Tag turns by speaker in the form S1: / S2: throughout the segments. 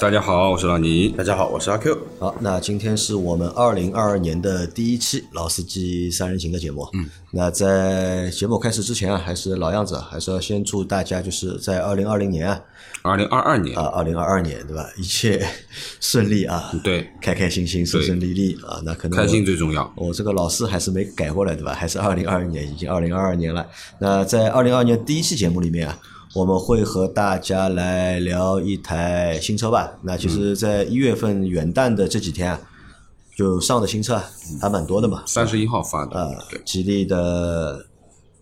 S1: 大家好，我是老倪。
S2: 大家好，我是阿 Q。
S3: 好，那今天是我们二零二二年的第一期《老司机三人行》的节目。嗯，那在节目开始之前啊，还是老样子，还是要先祝大家就是在二零二零年啊，
S1: 二零二二年
S3: 啊，二零二二年对吧，一切顺利啊，
S1: 对，
S3: 开开心心，顺顺利利啊。那可能
S1: 开心最重要。
S3: 我这个老师还是没改过来对吧？还是二零二二年，已经二零二二年了。那在二零二二年第一期节目里面啊。我们会和大家来聊一台新车吧。那其实，在一月份元旦的这几天啊，就上的新车还蛮多的嘛。
S1: 三十一号发的，
S3: 呃，吉利的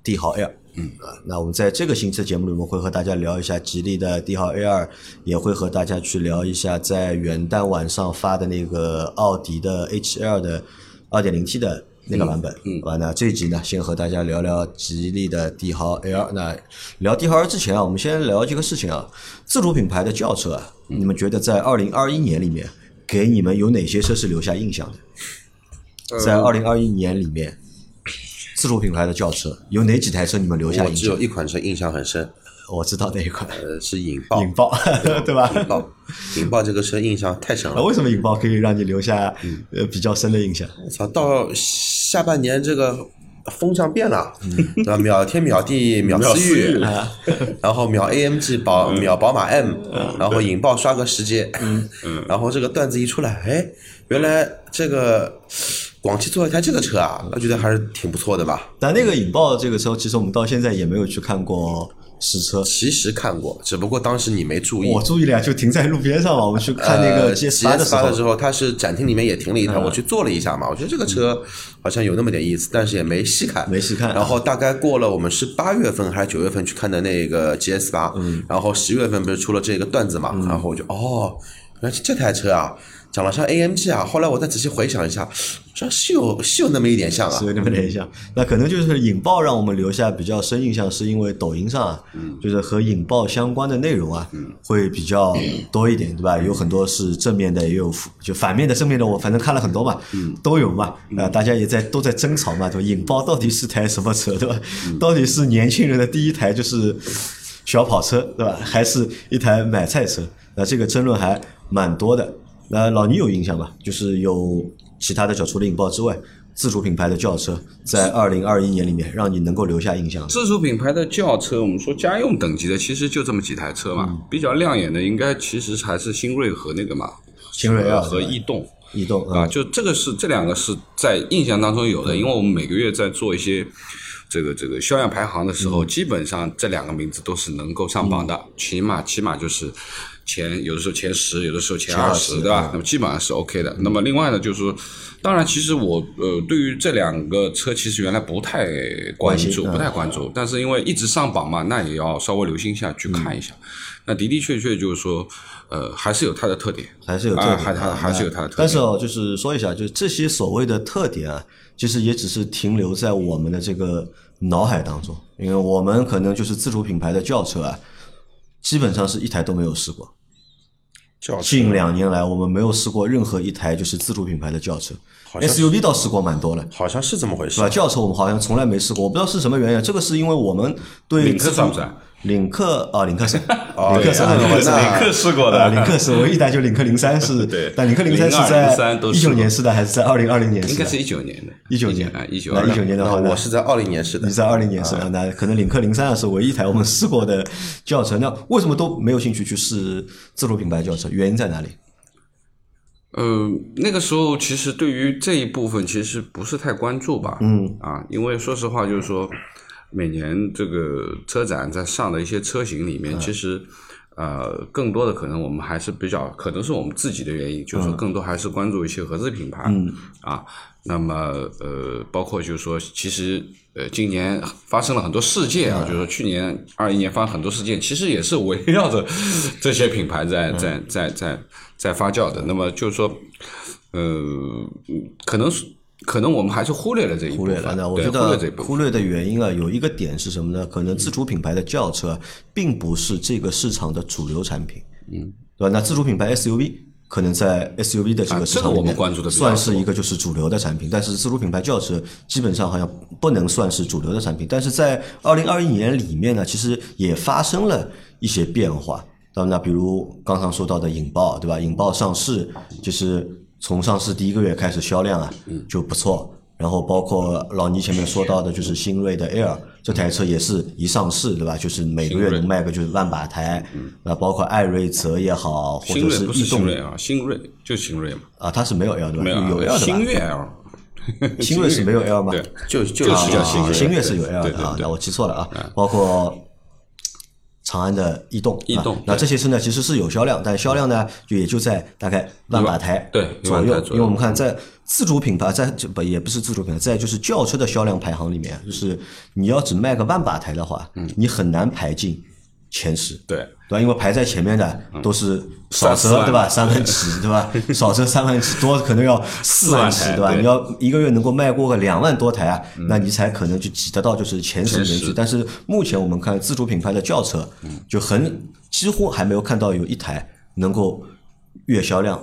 S3: 帝豪 L。嗯啊，那我们在这个新车节目里面会和大家聊一下吉利的帝豪 A 二，也会和大家去聊一下在元旦晚上发的那个奥迪的 A 7 L 的二点零 T 的。那个版本，嗯，好吧，那这一集呢，先和大家聊聊吉利的帝豪 L。那聊帝豪 L 之前啊，我们先聊这个事情啊，自主品牌的轿车啊，你们觉得在二零二一年里面，给你们有哪些车是留下印象的？在二零二一年里面，自主品牌的轿车有哪几台车你们留下印象？
S2: 我只有一款车印象很深，
S3: 我知道那一款，
S2: 呃，是引爆，
S3: 引爆，对吧？
S2: 引爆，引爆这个车印象太深了。
S3: 为什么引爆可以让你留下呃比较深的印象？
S2: 我操，到下半年这个风向变了，对吧？秒天秒地秒思域，然后秒 AMG 宝秒宝马 M，然后引爆刷个十阶，然后这个段子一出来，哎，原来这个。广汽做一台这个车啊，我觉得还是挺不错的吧。
S3: 但那个引爆这个车，其实我们到现在也没有去看过实车。
S2: 其实看过，只不过当时你没注意。
S3: 我注意了，就停在路边上嘛。我们去看那个 GS 八
S2: 的
S3: 时候，
S2: 的时候，它是展厅里面也停了一台，我去坐了一下嘛。我觉得这个车好像有那么点意思，但是也没细看，
S3: 没细看。
S2: 然后大概过了，我们是八月份还是九月份去看的那个 GS 八，然后十月份不是出了这个段子嘛，然后我就哦，原来这台车啊。长得像 AMG 啊，后来我再仔细回想一下，这是有是有那么一点像啊，
S3: 是有那么点像。那可能就是引爆让我们留下比较深印象，是因为抖音上啊，就是和引爆相关的内容啊，会比较多一点，对吧？有很多是正面的，也有就反面的、正面的，我反正看了很多嘛，都有嘛。啊，大家也在都在争吵嘛，对吧？引爆到底是台什么车，对吧？到底是年轻人的第一台就是小跑车，对吧？还是一台买菜车？那这个争论还蛮多的。那老倪有印象吧？就是有其他的小除了引爆之外，自主品牌的轿车在二零二一年里面让你能够留下印象。
S1: 自主品牌的轿车，我们说家用等级的，其实就这么几台车嘛。嗯、比较亮眼的，应该其实还是新锐和那个嘛，
S3: 新锐二
S1: 和逸动。
S3: 逸动
S1: 啊，就这个是这两个是在印象当中有的，因为我们每个月在做一些这个这个销量排行的时候，基本上这两个名字都是能够上榜的，起码起码就是。前有的时候前十，有的时候前二十，对吧？那么基本上是 OK 的。那么另外呢，就是说，当然，其实我呃对于这两个车，其实原来不太关注，不太关注。但是因为一直上榜嘛，那也要稍微留心一下去看一下。那的的确确就是说，呃，还是有它的特点，
S3: 还是有特点，
S1: 还还还是有它的特点。
S3: 但是哦，就是说一下，就是这些所谓的特点啊，其实也只是停留在我们的这个脑海当中，因为我们可能就是自主品牌的轿车啊，基本上是一台都没有试过。近两年来，我们没有试过任何一台就是自主品牌的轿车，SUV 倒试过蛮多了，
S2: 好像是这么回事，
S3: 对吧？轿车我们好像从来没试过，我不知道是什么原因。这个是因为我们对
S1: 领克算不算？
S3: 领克哦，领克是，
S2: 领
S3: 克是，
S1: 领克试过的，
S3: 领克是，我一台就领克零三是，
S1: 对，
S3: 但领克零三是在一九年试的，还是在二零二零年？
S1: 应该是一九年的，
S3: 一九年。
S1: 啊，一九
S3: 那一九年的话，
S2: 我是在二零年试的，
S3: 你在二零年试的，那可能领克零三是唯一一台我们试过的轿车。那为什么都没有兴趣去试自主品牌轿车？原因在哪里？
S1: 呃，那个时候其实对于这一部分其实不是太关注吧，
S3: 嗯。
S1: 啊，因为说实话就是说，每年这个车展在上的一些车型里面，其实呃更多的可能我们还是比较，可能是我们自己的原因，就是说更多还是关注一些合资品牌，
S3: 嗯。
S1: 啊，那么呃包括就是说其实。呃，今年发生了很多事件啊，就是说去年二一年发生很多事件，其实也是围绕着这些品牌在在在在在发酵的。那么就是说，呃，可能是可能我们还是忽略了这一部分。
S3: 忽略了，那我觉得忽略的原因啊，有一个点是什么呢？可能自主品牌的轿车并不是这个市场的主流产品。
S1: 嗯，
S3: 对吧？那自主品牌 SUV 可能在 SUV 的这
S1: 啊
S3: 个市
S1: 这个我们
S3: 场里面
S1: 关注的
S3: 算是一个就是主流的产品，但是自主品牌轿车基本上好像不能算是主流的产品。但是在二零二一年里面呢，其实也发生了一些变化。那那比如刚刚说到的引爆，对吧？引爆上市就是从上市第一个月开始销量啊就不错。然后包括老倪前面说到的，就是新锐的 Air 这台车也是一上市，对吧？就是每个月能卖个就是万把台。那包括艾瑞泽也好，或者
S1: 是
S3: 逸动
S1: 新锐啊，新锐就新锐嘛，
S3: 啊，它是没有 L 对吧？
S1: 没有
S3: L 的吧？
S1: 新锐 L，
S3: 新锐是没有 L 吗？
S1: 对，
S2: 就就
S1: 就是叫新锐
S3: 啊新锐是有 L 的啊，那我记错了啊。包括长安的逸动，
S1: 逸动
S3: 啊那这些车呢其实是有销量，但销量呢就也就在大概万把台
S1: 对
S3: 左右因为我们看在自主品牌，在这不也不是自主品牌，在就是轿车的销量排行里面，就是你要只卖个万把台的话，你很难排进前十。
S1: 对，
S3: 对吧？因为排在前面的都是少
S1: 三四万
S3: 则对吧？三万起对吧？少则三万起，多可能要四万起对吧？你要一个月能够卖过个两万多台啊，那你才可能去挤得到就是前十名去。但是目前我们看自主品牌的轿车，就很几乎还没有看到有一台能够月销量。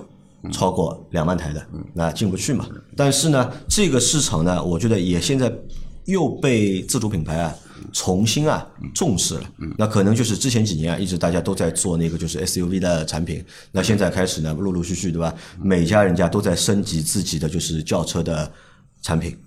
S3: 超过两万台的，那进不去嘛。但是呢，这个市场呢，我觉得也现在又被自主品牌啊重新啊重视了。那可能就是之前几年啊，一直大家都在做那个就是 SUV 的产品，那现在开始呢，陆陆续续对吧？每家人家都在升级自己的就是轿车的产品。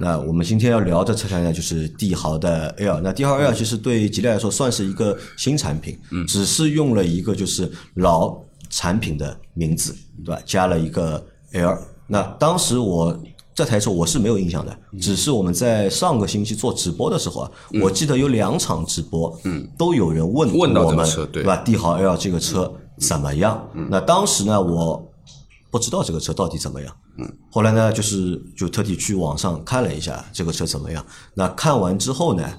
S3: 那我们今天要聊的车台呢，就是帝豪的 L。那帝豪 L 其实对吉利来说算是一个新产品，只是用了一个就是老产品的名字，对吧？加了一个 L。那当时我这台车我是没有印象的，只是我们在上个星期做直播的时候啊，我记得有两场直播，嗯，都有人问
S1: 问到
S3: 我们，
S1: 对
S3: 吧？帝豪 L 这个车怎么样？那当时呢，我不知道这个车到底怎么样。嗯，后来呢，就是就特地去网上看了一下这个车怎么样。那看完之后呢，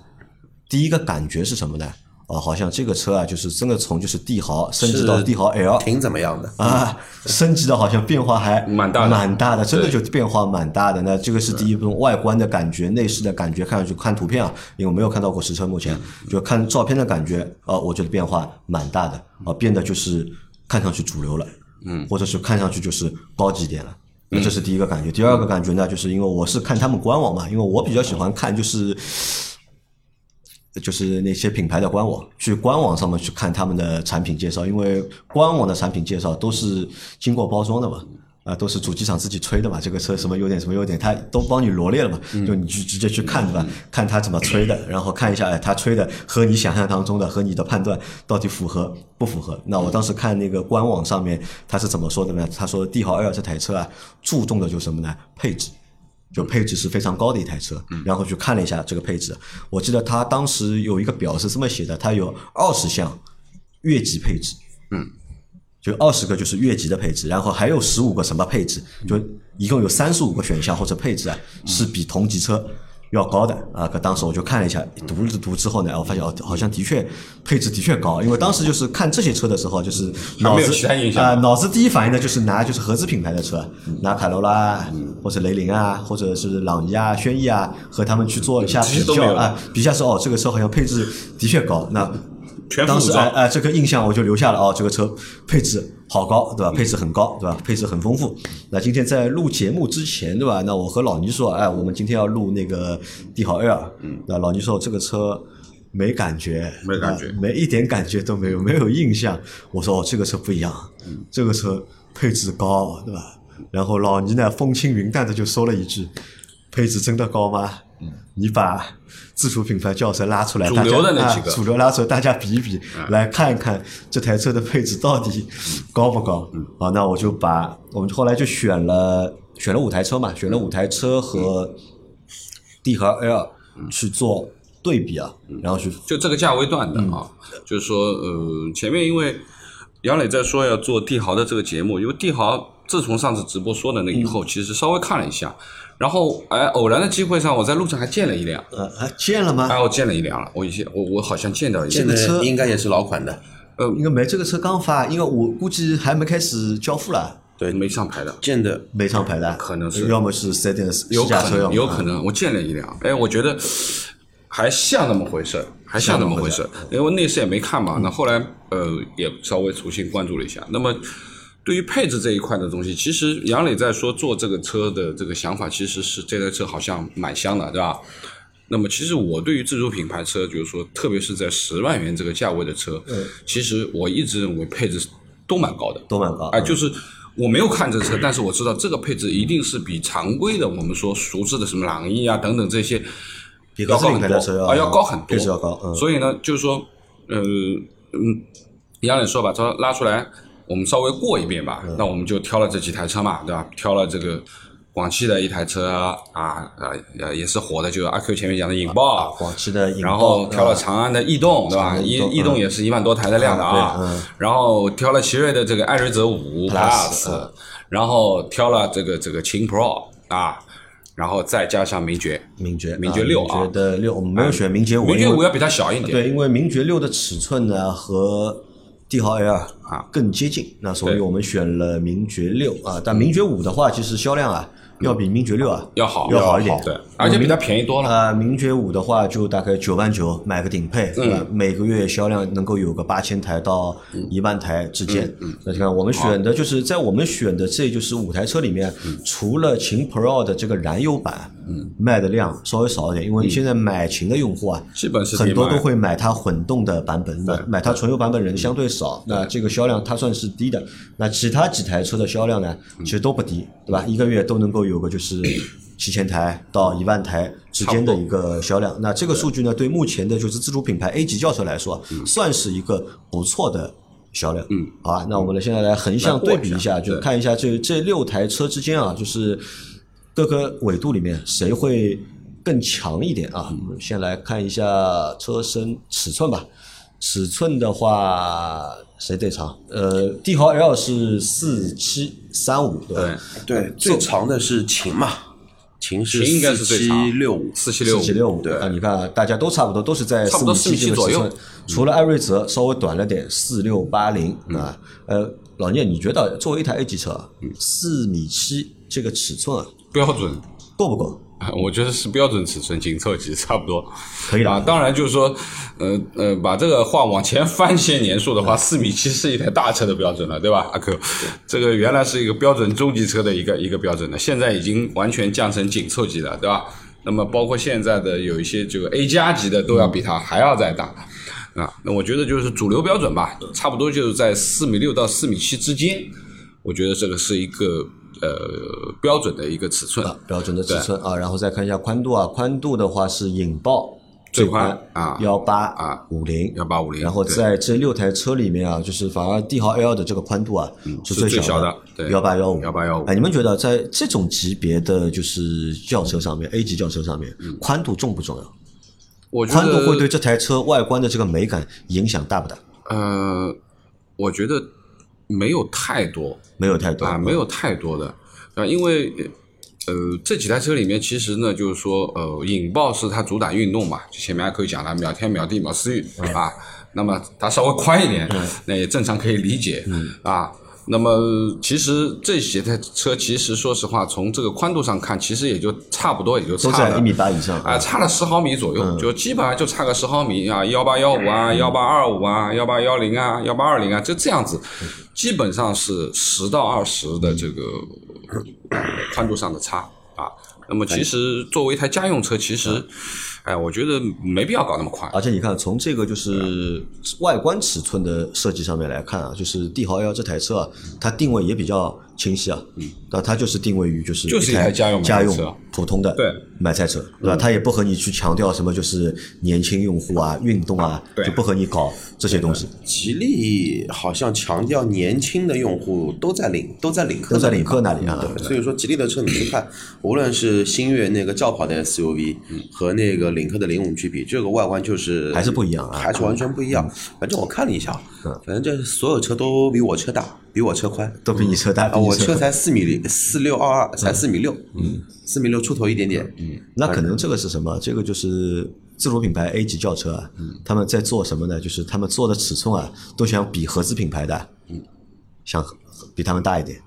S3: 第一个感觉是什么呢？哦，好像这个车啊，就是真的从就是帝豪升级到帝豪 L
S2: 挺怎么样的？
S3: 啊，升级的好像变化还
S1: 蛮大
S3: 蛮大的，真的就变化蛮大的。那这个是第一部分外观的感觉，内饰的感觉，看上去看图片啊，因为我没有看到过实车，目前就看照片的感觉，呃，我觉得变化蛮大的，啊，变得就是看上去主流了，嗯，或者是看上去就是高级点了。那这是第一个感觉，第二个感觉呢，就是因为我是看他们官网嘛，因为我比较喜欢看就是就是那些品牌的官网，去官网上面去看他们的产品介绍，因为官网的产品介绍都是经过包装的嘛，啊，都是主机厂自己吹的嘛，这个车什么优点什么优点，他都帮你罗列了嘛，就你去直接去看对吧？看他怎么吹的，然后看一下，哎，他吹的和你想象当中的和你的判断到底符合不符合？那我当时看那个官网上面他是怎么说的呢？他说帝豪 L 这台车啊，注重的就是什么呢？配置。就配置是非常高的一台车，然后去看了一下这个配置，我记得他当时有一个表是这么写的，它有二十项越级配置，嗯，就二十个就是越级的配置，然后还有十五个什么配置，就一共有三十五个选项或者配置啊，是比同级车要高的啊。可当时我就看了一下，读了读之后呢，我发现哦，好像的确配置的确高，因为当时就是看这些车的时候，就是脑子啊、脑子第一反应呢就是拿就是合资品牌的车，拿卡罗拉或者雷凌啊，或者是朗逸啊、轩逸啊，和他们去做一下比较啊，比下说哦，这个车好像配置的确高，那当
S1: 全副武装，
S3: 时哎哎，这个印象我就留下了哦，这个车配置好高，对吧？配置很高，对吧？配置很丰富。那今天在录节目之前，对吧？那我和老倪说，哎，我们今天要录那个帝豪 L，嗯，那老倪说这个车没感觉，
S1: 没感觉
S3: 啊没一点感觉都没有，没有印象。我说哦，这个车不一样，这个车配置高，对吧？然后老倪呢风轻云淡的就说了一句：“配置真的高吗？”你把自主品牌轿车拉出来，
S1: 主流的那几个。
S3: 啊主流拉出来，大家比一比，来看一看这台车的配置到底高不高。啊，那我就把我们后来就选了选了五台车嘛，选了五台车和帝豪 L 去做对比啊，然后去
S1: 就这个价位段的啊，就是说，呃，前面因为杨磊在说要做帝豪的这个节目，因为帝豪自从上次直播说的那以后，其实稍微看了一下，然后哎，偶然的机会上，我在路上还见了一辆，
S3: 呃啊见了吗？
S1: 哎，我见了一辆了，我以前我我好像见到一辆。
S2: 现在
S3: 这个车
S2: 应该也是老款的，呃
S3: 应该没这个车刚发，因为我估计还没开始交付了，
S2: 对，
S1: 没上牌的，
S2: 见的。
S3: 没上牌的，
S1: 可能是。
S3: 要么是四 S 店的试
S1: 有可能有可能，我见了一辆，哎，我觉得还像那么回事，还像那么回事。因为内饰也没看嘛，那后来呃也稍微重新关注了一下。那么对于配置这一块的东西，其实杨磊在说做这个车的这个想法，其实是这台车好像蛮香的，对吧？那么其实我对于自主品牌车，就是说，特别是在十万元这个价位的车，其实我一直认为配置都蛮高的，
S3: 都蛮高。
S1: 哎，就是我没有看这车，但是我知道这个配置一定是比常规的我们说熟知的什么朗逸啊等等这些
S3: 比合资品牌的车
S1: 啊要高很多，
S3: 配置要高。嗯，
S1: 所以呢，就是说，呃嗯，杨磊说把车拉出来，我们稍微过一遍吧。那我们就挑了这几台车嘛，对吧？挑了这个广汽的一台车啊啊呃也是火的，就是阿 Q 前面讲的引爆，
S3: 广汽的引爆，
S1: 然后挑了长安的逸动，对吧？逸逸动也是一万多台的量的啊。然后挑了奇瑞的这个艾瑞泽五 Plus，然后挑了这个这个秦 Pro 啊。然后再加上名爵，
S3: 名爵，
S1: 名爵六
S3: 啊，名爵的六，我们没有选名爵五，
S1: 名爵五要比它小一点，
S3: 对，因为名爵六的尺寸呢和帝豪 L 啊更接近，那所以我们选了名爵六啊，但名爵五的话，其实销量啊。要比名爵六啊
S1: 要好，
S3: 要好一点，
S1: 对，而且比它便宜多了。
S3: 啊，名爵五的话就大概九万九买个顶配？每个月销量能够有个八千台到一万台之间。嗯那你看，我们选的就是在我们选的这就是五台车里面，除了秦 Pro 的这个燃油版，卖的量稍微少一点，因为现在买琴的用户啊，
S1: 基本是
S3: 很多都会买它混动的版本，买买它纯油版本人相对少，那这个销量它算是低的。那其他几台车的销量呢，其实都不低，对吧？一个月都能够有。有个就是 七千台到一万台之间的一个销量，那这个数据呢，对目前的就是自主品牌 A 级轿车来说，算是一个不错的销量。嗯，好吧，那我们呢现在来横向对比一下，就看一下这这六台车之间啊，就是各个纬度里面谁会更强一点啊？我们先来看一下车身尺寸吧。尺寸的话，谁最长？呃，帝豪 L 是四七三五，对吧？
S2: 对，最长的是秦嘛，秦是
S1: 四七
S2: 六五，
S1: 四七六
S3: 四七六五。
S2: 对
S3: 啊，你看大家都差不多，都是在四米
S1: 七
S3: 左右，除了艾瑞泽稍微短了点，四六八零啊。呃，老聂，你觉得作为一台 A 级车，四米七这个尺寸啊，
S1: 标准
S3: 够不够？
S1: 我觉得是标准尺寸，紧凑级差不多，
S3: 可以了
S1: 啊。当然就是说，呃呃，把这个话往前翻些年数的话，四米七是一台大车的标准了，对吧？阿 Q，这个原来是一个标准中级车的一个一个标准的，现在已经完全降成紧凑级了，对吧？那么包括现在的有一些这个 A 加级的都要比它还要再大啊。那我觉得就是主流标准吧，差不多就是在四米六到四米七之间，我觉得这个是一个。呃，标准的一个尺寸，啊
S3: 标准的尺寸啊，然后再看一下宽度啊，宽度的话是引爆
S1: 最
S3: 宽
S1: 啊，
S3: 幺八
S1: 啊
S3: 五零
S1: 幺八五零，
S3: 然后在这六台车里面啊，就是反而帝豪 L 的这个宽度啊是最
S1: 小
S3: 的，
S1: 幺
S3: 八幺五
S1: 幺八幺五。
S3: 哎，你们觉得在这种级别的就是轿车上面，A 级轿车上面，宽度重不重要？
S1: 我
S3: 宽度会对这台车外观的这个美感影响大不大？
S1: 呃，我觉得。没有太多，
S3: 没有太多
S1: 啊，没有太多的。啊，因为呃，这几台车里面其实呢，就是说呃，引爆是它主打运动嘛，前面还可以讲了，秒天秒地秒思域啊，那么它稍微宽一点，那也正常可以理解啊。那么其实这些台车，其实说实话，从这个宽度上看，其实也就差不多，也就差
S3: 了一米八以上
S1: 啊，差了十毫米左右，就基本上就差个十毫米啊，幺八幺五啊，幺八二五啊，幺八幺零啊，幺八二零啊，就这样子，基本上是十到二十的这个宽度上的差啊。那么其实作为一台家用车，其实。哎，我觉得没必要搞那么快。
S3: 而且你看，从这个就是外观尺寸的设计上面来看啊，就是帝豪 L 这台车啊，它定位也比较清晰啊。嗯。那它就是定位于就是
S1: 就是一台
S3: 家
S1: 用
S3: 家用普通的
S1: 对
S3: 买菜车，对吧？它也不和你去强调什么就是年轻用户啊、运动啊，就不和你搞这些东西。
S2: 吉利好像强调年轻的用户都在领都在领克
S3: 都在领克那里啊。
S2: 所以说，吉利的车你去看，无论是星越那个轿跑的 SUV 和那个。领克的零五 G 比这个外观就是
S3: 还是不一样啊，
S2: 还是完全不一样。反正我看了一下，反正这所有车都比我车大，比我车宽，
S3: 都比你车大。
S2: 我车才四米零四六二二，才四米六，嗯，四米六出头一点点。嗯，
S3: 那可能这个是什么？这个就是自主品牌 A 级轿车啊，他们在做什么呢？就是他们做的尺寸啊，都想比合资品牌的，嗯，想比他们大一点，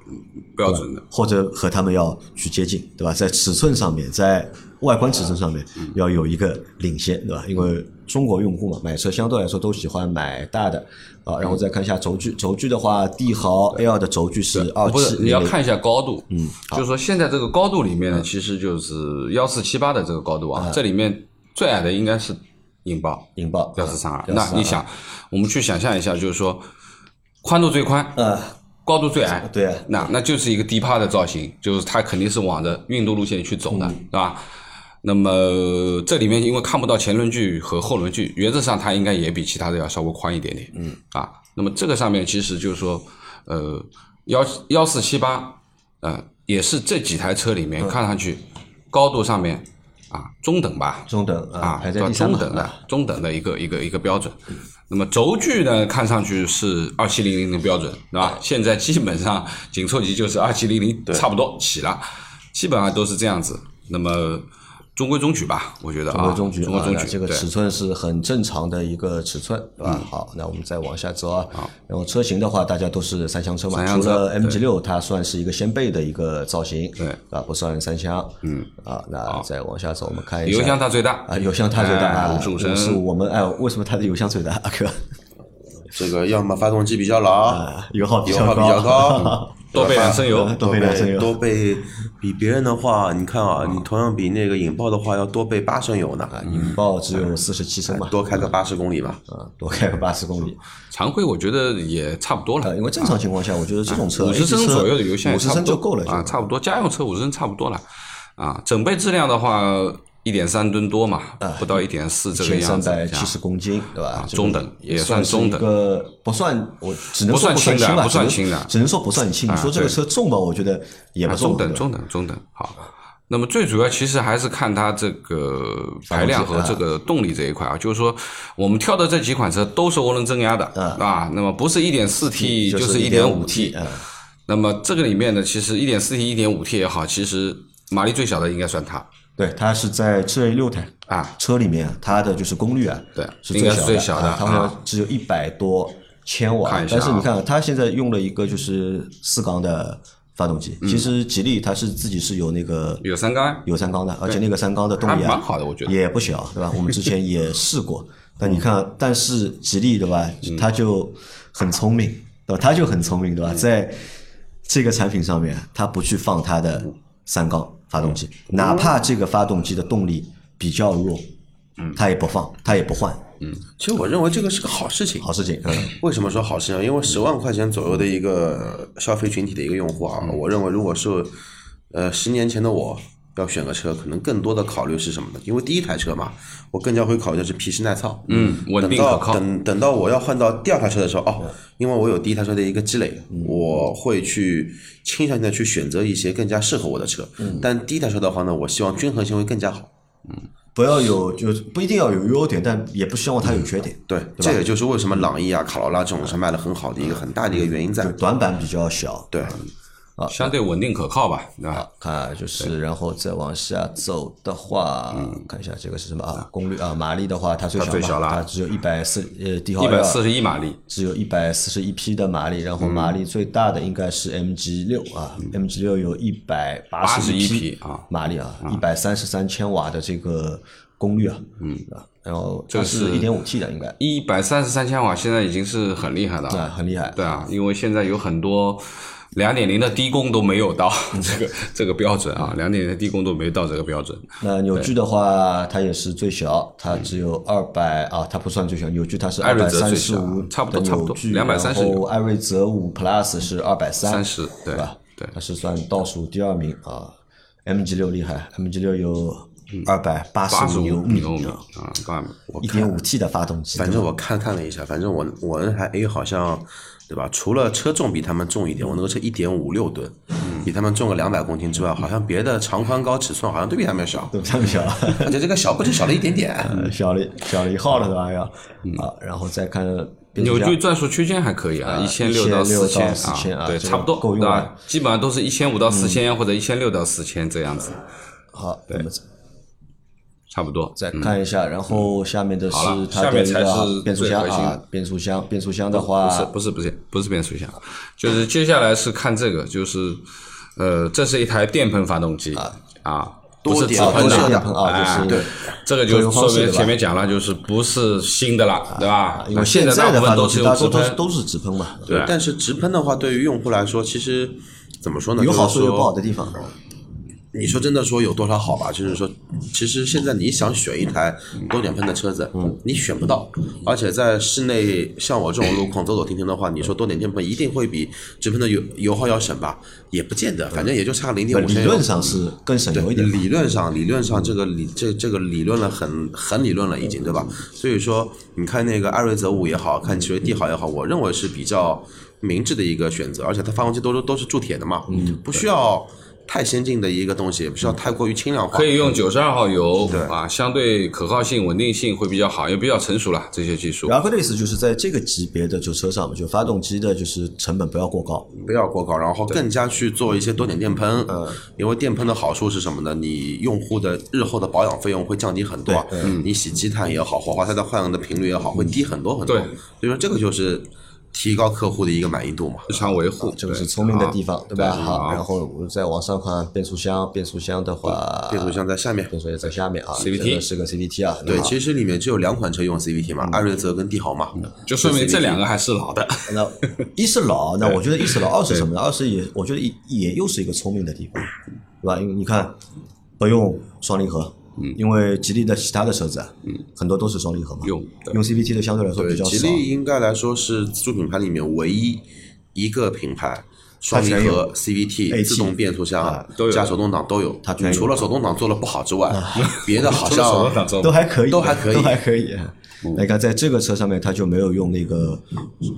S1: 标准的，
S3: 或者和他们要去接近，对吧？在尺寸上面，在外观尺寸上面要有一个领先，对吧？因为中国用户嘛，买车相对来说都喜欢买大的啊。然后再看一下轴距，轴距的话，帝豪 L 的轴距是二
S1: 不是
S3: 七，
S1: 你要看一下高度，嗯，就是说现在这个高度里面呢，其实就是幺四七八的这个高度啊，这里面最矮的应该是引爆
S3: 引爆
S1: 幺四三二。
S3: 142
S1: 那你想，我们去想象一下，就是说宽度最宽，
S3: 呃，
S1: 高度最矮，
S3: 对啊。
S1: 那那就是一个低趴的造型，就是它肯定是往着运动路线去走
S3: 嗯。
S1: 的，对吧？那么这里面因为看不到前轮距和后轮距，原则上它应该也比其他的要稍微宽一点点，嗯啊。那么这个上面其实就是说，呃，幺幺四七八，呃，也是这几台车里
S3: 嗯
S1: 面看上去高度上面啊中等吧，
S3: 中等啊
S1: 啊，，
S3: 排在
S1: 叫
S3: 第三
S1: 中等的
S3: 啊
S1: 中等的一个一个一个标准。那么轴距呢，看上去是二七零零的标准，对吧？现在基本上紧凑级就是二七零零，差不多起了，基本上都是这样子。那么中规中矩吧，我觉得啊，
S3: 中规中矩啊，
S1: 中规中矩，
S3: 那这个尺寸是很正常的一个尺寸，对吧？好，那我们再往下走啊。然后车型的话，大家都是三厢车嘛，
S1: 三厢车
S3: 除了 MG 六，它算是一个掀背的一个造型，
S1: 对
S3: 啊，不算三厢。嗯，啊，那再往下走，我们看一下。
S1: 油箱它最大。
S3: 啊，油箱它最大
S1: 哎
S3: 啊
S1: ，55
S3: 五十五，我们哎，为什么它的油箱最大？阿哥，
S2: 这个要么发动机比较老，
S3: 啊油耗比较
S2: 油耗比较高，
S1: 多备两升油，
S3: 多备两升油
S2: 多备比别人的话，你看啊，你同样比那个引爆的话要多备八升油呢，
S3: 引爆只有四十七升嘛，
S2: 多开个八十公里吧。
S3: 啊，多开个八十公里。
S1: 常规我觉得也差不多了
S3: 呃，。因为正常情况下，我觉得这种车
S1: 五十升左右的油箱也
S3: 五十
S1: 差不多
S3: 升就够了
S1: 啊，差不多家用车五十升差不多了啊。整备质量的话，一点三吨多嘛，不到一点四这个样子。
S3: 百七十公斤，对吧？
S1: 中等也
S3: 算
S1: 中等。
S3: 个不算，我只能说
S1: 不算轻的
S3: 不算轻吧，
S1: 不算轻的。
S3: 只能说不算轻。你说这个车重吧，我觉得也
S1: 啊，
S3: 不重，
S1: 中等，中等，中等。好，那么最主要其实还是看它这个排量和这个动力这一块啊，就是说我们挑的这几款车都是涡轮增压的啊，那么不是一点四 T
S3: 就是
S1: 一点
S3: 五
S1: T，
S3: 啊，
S1: 那么这个里面呢，其实一点四 T、一点五 T 也好，其实马力最小的应该算它
S3: 对，它是在这六台
S1: 啊，
S3: 车里面，它的就是功率啊，
S1: 对是
S3: 是最小
S1: 最小的
S3: 啊它好像
S1: 啊。
S3: 只有一百多千瓦但是你看它现在用了一个就是四缸的发动机，其实吉利它是自己是有那个
S1: 有三缸，
S3: 有三缸的，而且那个三缸的动力啊，
S1: 蛮好的我觉得。
S3: 也不小，对吧？我们之前也试过，但你看，但是吉利对吧，
S1: 嗯。
S3: 它就很聪明，对吧？它就很聪明，对吧？在这个产品上面，它不去放它的三缸发动机，哪怕这个发动机的动力比较弱，
S1: 嗯。
S3: 它也不放，它也不换，嗯。
S2: 其实我认为这个是个好事情。
S3: 好事情，嗯，
S2: 为什么说好事情？因为十万块钱左右的一个消费群体的一个用户啊，我认为如果是呃十年前的我要选个车，可能更多的考虑是什么呢？因为第一台车嘛，我更加会考虑的是皮实耐操，
S1: 嗯稳定可靠
S2: 等等到我要换到第二台车的时候，哦，因为我有第一台车的一个积累，我会去倾向性的去选择一些更加适合我的车。但第一台车的话呢，我希望均衡性会更加好。
S3: 嗯不要有，就是不一定要有优点，但也不希望它有缺点，
S2: 对，这也就是为什么朗逸啊、卡罗拉这种车卖的很好的一个很大的一个原因在
S3: 就。短板比较小，
S2: 对，
S1: 相对稳定可靠吧，对吧？
S3: 看就是，然后再往下走的话，看一下这个是什么啊？功率啊，马力的话，它最小
S1: 最小了。
S3: 它只有一百四呃，帝豪
S1: 一百四十一马力，
S3: 只有一百四十一匹的马力，然后马力最大的应该是 MG 六啊，MG 六有一百八十
S1: 81
S3: 匹
S1: 匹啊。
S3: 马力啊，一百三十三千瓦的这个功率啊，嗯。啊，然后
S1: 这是
S3: 是一点五 T 的应该。
S1: 一百三十三千瓦，现在已经是很厉害的了
S3: 对，很厉害，
S1: 对啊，因为现在有很多两点零的低功都没有到这个这个标准啊，两点零的低功都没到这个标准。
S3: 那扭矩的话，它也是最小，它只有二百啊，它不算最小，扭矩它是
S1: 艾瑞
S3: 二百三十五
S1: 差不多
S3: 的
S1: 差不多
S3: 扭矩
S1: ，230
S3: 然后艾瑞泽五 Plus 是二百三
S1: 30对
S3: 吧？
S1: 对
S3: 它是算倒数第二名啊。MG 六厉害，MG 六有二百八
S1: 八十五
S3: 牛米啊？一点五 T 的发动机，
S2: 反正我看看了一下，反正我我那台 A 好像，对吧？除了车重比他们重一点，我那个车一点五六吨，比他们重个两百公斤之外，好像别的长宽高尺寸好像都比他们小，
S3: 都这么小，
S2: 而且这个小不止小了一点点。
S3: 嗯小了小了一号了对吧？要啊，然后再看
S1: 扭矩转速区间还可以啊，一千六到四千
S3: 1600啊
S1: 对，差不多，对
S3: 够用？
S1: 基本上都是一千五到四千或者一千六到四千这样子，
S3: 好，我们
S1: 差不多。
S3: 再看一下，然后下面的是它的一
S1: 下面才
S3: 个
S1: 是
S3: 变速箱啊变速箱，变速箱的话
S1: 不是，不是不是不是变速箱，就是接下来是看这个，就是呃，这是一台电喷发动机啊不是
S2: 点
S1: 直喷的
S3: 啊，
S1: 哎
S3: 就是
S2: 对
S1: 这个就说明前面讲了，就是不是新的了，对吧？
S3: 因为
S1: 现
S3: 在的
S1: 大部分都
S3: 发动机大
S1: 是用直喷，
S3: 都都是直喷嘛，
S1: 对
S2: 但是直喷的话，对于用户来说，其实怎么说呢？
S3: 有好处有不好的地方。
S2: 你说真的说有多少好吧？就是说，其实现在你想选一台多点喷的车子，你选不到。而且在室内，像我这种路况走走停停的话，你说多点电喷一定会比直喷的油油耗要省吧？也不见得，反正也就差零点五
S3: 理
S2: 升理。
S3: 论上是更省油一点。
S2: 理论上，理论上这个理这这个理论了很很理论了已经，对吧？所以说，你看那个艾瑞泽五也好看奇瑞帝豪也好，我认为是比较明智的一个选择，而且它发动机都是都是铸铁的嘛，不需要太先进的一个东西，也不需要太过于轻量化。
S1: 可以用九十二号油
S2: 对
S1: 啊，相对可靠性、稳定性会比较好，也比较成熟了这些技术。
S3: 然后的意思就是在这个级别的就车上嘛，就发动机的就是成本不要过高，
S2: 不要过高，然后更加去做一些多点电喷，嗯，因为电喷的好处是什么呢？你用户的日后的保养费用会降低很多，嗯，你洗积碳也好，火花塞的换的频率也好，会低很多很多。
S1: 对
S2: 所以说这个就是提高客户的一个满意度嘛。
S1: 日常维护，
S3: 这个是聪明的地方，对吧？好，
S1: 啊
S3: 然后我再往上看变速箱，变速箱的话，
S2: 变速箱在下面。
S3: 变速箱在下面啊
S1: CVT
S3: 这个是个 CVT 啊，
S2: 对，其实里面只有两款车用 CVT 嘛，艾瑞泽跟帝豪嘛，
S1: 就说明这两个还是老的。
S3: 那一是老，那我觉得一是老，二是什么呢？二是也，我觉得也也又是一个聪明的地方，对吧？因为你看不用双离合，
S1: 嗯。
S3: 因为吉利的其他的车子，嗯，很多都是双离合嘛，
S1: 用
S3: 用 CVT 的相对来说，比较少。
S2: 吉利应该来说是自主品牌里面唯一一个品牌。双离合、CVT、
S3: A7
S2: 自动变速箱
S3: 啊
S1: 都有。
S2: 加手动挡都有，
S3: 它
S2: 除了手动挡做的不好之外，别的好像
S3: 都还可以，
S2: 都还可以。
S3: 都还可以。那你看，在这个车上面，它就没有用那个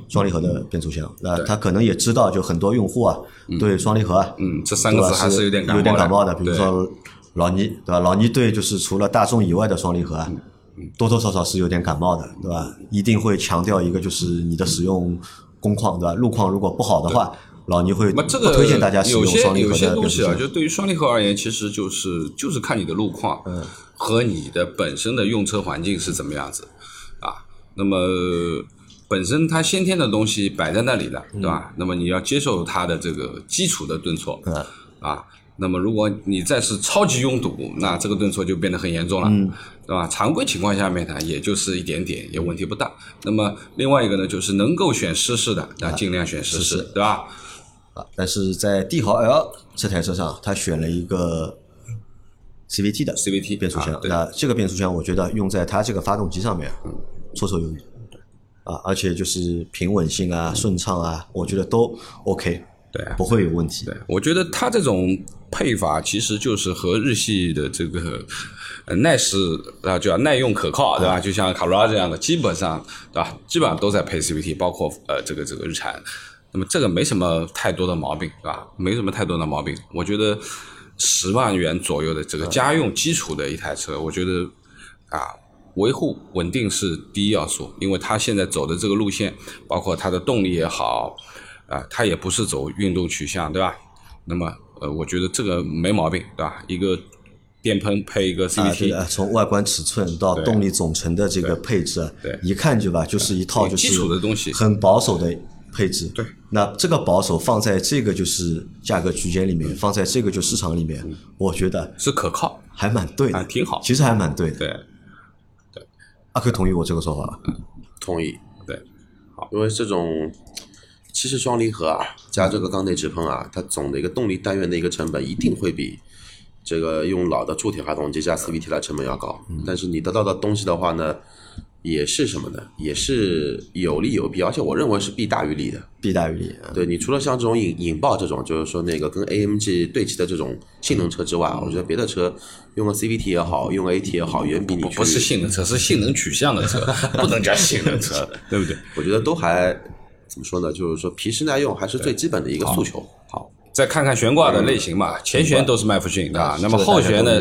S3: 双离合的变速箱。那他可能也知道，就很多用户啊，对双离合啊，
S1: 嗯，这三个字还是有点
S3: 有点感冒的。
S1: 的。
S3: 比如说老倪，对吧？老倪对就是除了大众以外的双离合啊，多多少少是有点感冒的，对吧？一定会强调一个，就是你的使用工况，对吧？路况如果不好的话，老倪会不
S1: 那这个
S3: 推荐大家使用双离合
S1: 有些东西啊。就对于双离合而言，其实就是就是看你的路况和你的本身的用车环境是怎么样子啊。那么本身它先天的东西摆在那里的，对吧？那么你要接受它的这个基础的顿挫
S3: 嗯
S1: 啊。那么如果你再是超级拥堵，那这个顿挫就变得很严重了，对吧？常规情况下面呢，也就是一点点，也问题不大。那么另外一个呢，就是能够选湿式的，那尽量选湿式，对吧？
S3: 啊，但是在帝豪 L 这台车上，它选了一个 CVT 的
S1: CVT
S3: 变速箱。
S1: 啊
S3: 这个变速箱，我觉得用在它这个发动机上面，绰绰有余。啊，而且就是平稳性啊、顺畅啊，我觉得都 OK，
S1: 对
S3: 不会有问题。
S1: 对，我觉得它这种配法其实就是和日系的这个呃耐使啊，叫耐用可靠，对吧？就像卡罗拉这样的，基本上对吧？基本上都在配 CVT，包括呃这个这个日产。那么这个没什么太多的毛病，对吧？没什么太多的毛病。我觉得十万元左右的这个家用基础的一台车，我觉得啊。维护稳定是第一要素，因为它现在走的这个路线，包括它的动力也好，啊，它也不是走运动取向，对吧？那么，呃，我觉得这个没毛病，对吧？一个电喷配一个 CVT，、
S3: 啊，从外观尺寸到动力总成的这个配置，
S1: 对
S3: 一看就吧，就是一套就是
S1: 基础的东西
S3: 很保守的配置。
S1: 对，
S3: 那这个保守放在这个就是价格区间里面，放在这个就市场里面，我觉得
S1: 是可靠，
S3: 还蛮对的，
S1: 啊挺好
S3: 其实还蛮对的。
S1: 对
S3: 阿 Q 同意我这个说法吧？
S2: 同意，
S1: 对，好
S2: 因为这种其实双离合啊，加这个缸内直喷啊，它总的一个动力单元的一个成本一定会比这个用老的铸铁发动机加 CVT 来成本要高。但是你得到的东西的话呢，也是什么呢？也是有利有弊，而且我认为是弊大于利的。
S3: 弊大于利。啊
S2: 对你除了像这种引引爆这种，就是说那个跟 AMG 对齐的这种性能车之外，我觉得别的车用个 CVT 也好，用个 AT 也好，远比你去
S1: 不是性能车，是性能取向的车，不能叫性能车，对不对？
S2: 我觉得都还怎么说呢？就是说皮实耐用还是最基本的一个诉求。
S1: 好，再看看悬挂的类型吧，前悬都是麦弗逊，啊？那么后悬呢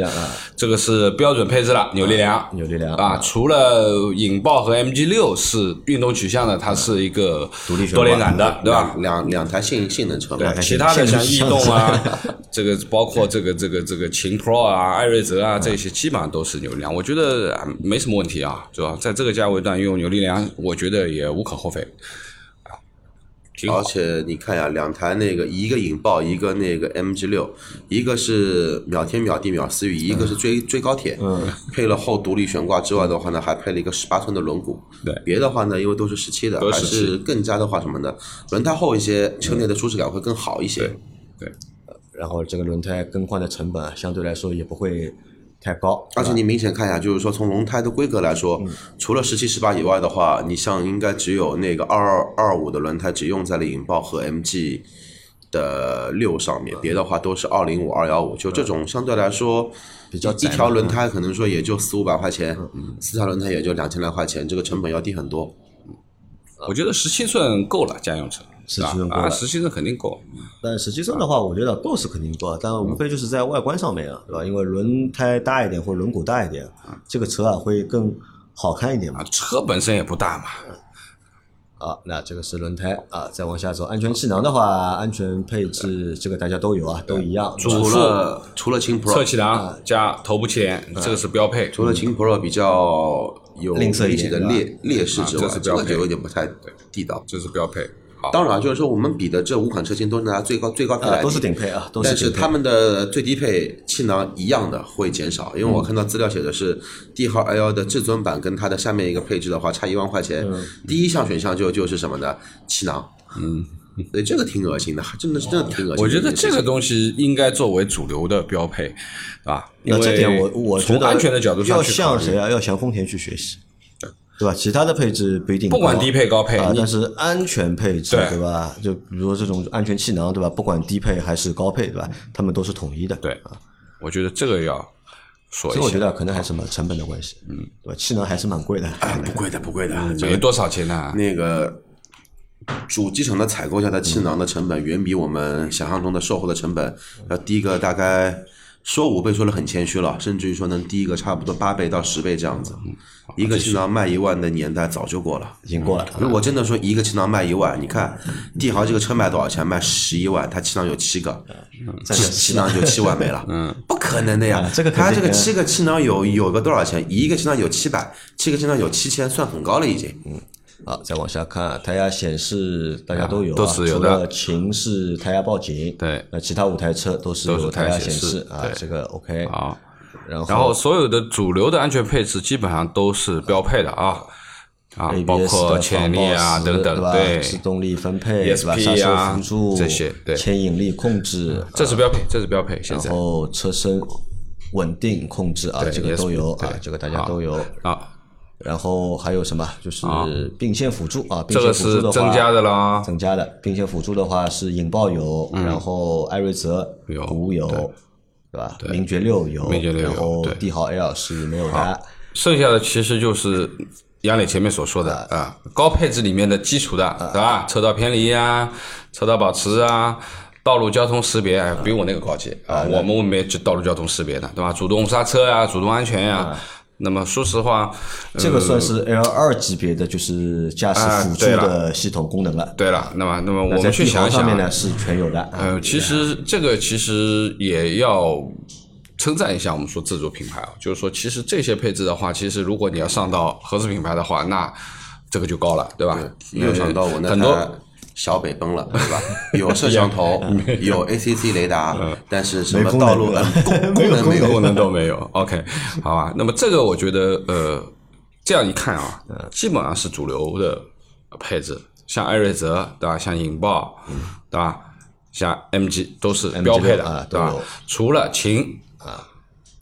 S1: 这个是标准配置了，扭力梁，
S3: 扭力梁
S1: 啊，除了引爆和 MG 六是运动取向的，它是一个
S3: 独立悬挂
S1: 多连杆的，对吧？
S2: 两两两台性性能车嘛，
S1: 对，其他的像逸动啊，这个包括这个这个这个秦 Pro 啊、艾瑞泽啊这些，基本上都是扭力梁，我觉得啊没什么问题啊，是吧？在这个价位段用扭力梁，我觉得也无可厚非。挺好
S2: 而且你看呀，两台那个一个引爆，一个那个 MG 六，一个是秒天秒地秒思域，一个是追追高铁，嗯，配了后独立悬挂之外的话呢，还配了一个十八寸的轮毂。
S1: 对
S2: 别的话呢，因为都是十七的，还是更加的话什么呢？轮胎厚一些，车内的舒适感会更好一些。
S1: 对，
S3: 然后这个轮胎更换的成本啊相对来说也不会太高，
S2: 而且你明显看一下，就是说从轮胎的规格来说，除了十七、十八以外的话，你像应该只有那个二二二五的轮胎只用在了引爆和 MG 的六上面，别的话都是二零五、二幺五，就这种相对来说
S3: 比较
S2: 一一条轮胎可能说也就四五百块钱，嗯四条轮胎也就两千来块钱，这个成本要低很多。
S1: 我觉得十七寸够了，家用车。
S3: 17寸够了
S1: 啊，十七寸肯定够。
S3: 但实习生的话，我觉得够是肯定够，但无非就是在外观上面啊，对吧？因为轮胎大一点或者轮毂大一点，这个车啊会更好看一点嘛
S1: 啊，。车本身也不大嘛，
S3: 啊，那这个是轮胎啊，再往下走，安全气囊的话，安全配置这个大家都有啊，都一样。
S2: 除了除了轻
S1: 侧
S2: Pro，侧
S1: 气囊加头部气帘，这个是标配。
S2: 除了轻 Pro 比较有
S3: 吝啬一
S2: 明显的劣劣势之外
S1: 啊这是，标配
S2: 这个就有点不太地道。
S1: 这是标配。好，
S2: 当然，就是说我们比的这五款车型都是拿最高最高配来
S3: 啊，都是顶配啊，都是顶配。
S2: 但是他们的最低配气囊一样的会减少，因为我看到资料写的是 D 号 L 的至尊版跟它的下面一个配置的话差一万块钱，第一项选项就就是什么呢？气囊，嗯，对，这个挺恶心的，真的是真的挺恶心的。
S1: 我觉得这个东西应该作为主流的标配，啊，因为
S3: 那这点我我觉得
S1: 从安全的角度上
S3: 要向谁啊？要向丰田去学习，对吧？其他的配置不一定，
S1: 不管低配高配
S3: 但是安全配置
S1: 对
S3: 对吧？就比如说这种安全气囊对吧？不管低配还是高配对吧？他们都是统一的。
S1: 对啊，我觉得这个要说一下，
S3: 所以我觉得可能还是什么成本的关系，嗯，对吧？气囊还是蛮贵的，
S2: 哎，不贵的，不贵的，这个
S1: 没多少钱呢。
S2: 那个主机厂的采购下的气囊的成本远比我们想象中的售后的成本要低个大概说五倍说的很谦虚了，甚至于说能低一个差不多八倍到十倍这样子。一个气囊卖一万的年代早就过了。
S3: 已经过了。
S2: 如果真的说一个气囊卖一万，你看帝豪这个车卖多少钱？卖十一万，它气囊有七个，
S3: 再
S2: 气气囊就七万没了。嗯，不可能的呀
S3: 啊。这个
S2: 它这个七个气囊有有个多少钱？一个气囊有七百，七个气囊有七千，算很高了已经。
S3: 好，再往下看，胎压显示大家都有、啊，
S1: 都是有的。
S3: 除了秦是胎压报警，
S1: 对。
S3: 那其他五台车都是胎压
S1: 显示
S3: 示啊
S1: 对，
S3: 这个 OK。
S1: 好，
S3: 然后
S1: 然后所有的主流的安全配置基本上都是标配的啊。啊，包括
S3: 的
S1: 潜力啊等等，
S3: 对。吧？
S1: 对，
S3: 制动力分配对吧？刹车
S1: 啊
S3: 辅助
S1: 这些对。
S3: 牵引力控制，
S1: 这是标配，这是标配。
S3: 然后车身稳定控制啊，这个都有啊，这个大家都有。
S1: 啊，
S3: 然后还有什么？就是并线辅助啊，并
S1: 这个
S3: 线辅助的话
S1: 是增加的啦。
S3: 增加的并线辅助的话是引爆油，然后艾瑞泽
S1: 有
S3: 无有，对吧？名爵六有，
S1: 名爵六有
S3: 然后
S1: 对
S3: 帝豪 L 是没有的。
S1: 剩下的其实就是杨磊前面所说的啊，高配置里面的基础的，对吧？车道偏离啊，车道保持啊。道路交通识别，哎，比我那个高级啊！我们没就道路交通识别的，对吧？主动刹车呀，主动安全呀。那么说实话，
S3: 这个算是 L 二级别的，就是驾驶辅助的系统功能了。
S1: 对了，那么那么我们去想一想啊，
S3: 上面呢是全有的。
S1: 呃，其实这个其实也要称赞一下我们说自主品牌啊，就是说其实这些配置的话，其实如果你要上到合资品牌的话，那这个就高了，对吧？
S2: 没有想到我那
S1: 很多
S2: 台小北奔了，对吧？有摄像头，有 ACC 雷达，但是什么道路
S3: 对吧
S2: 呃功 功能没有
S1: 功能都没有。OK，好吧，那么这个我觉得呃，这样一看啊，基本上是主流的配置，像艾瑞泽对吧？像引爆对吧？像 MG 都是标配的，对吧？除了秦啊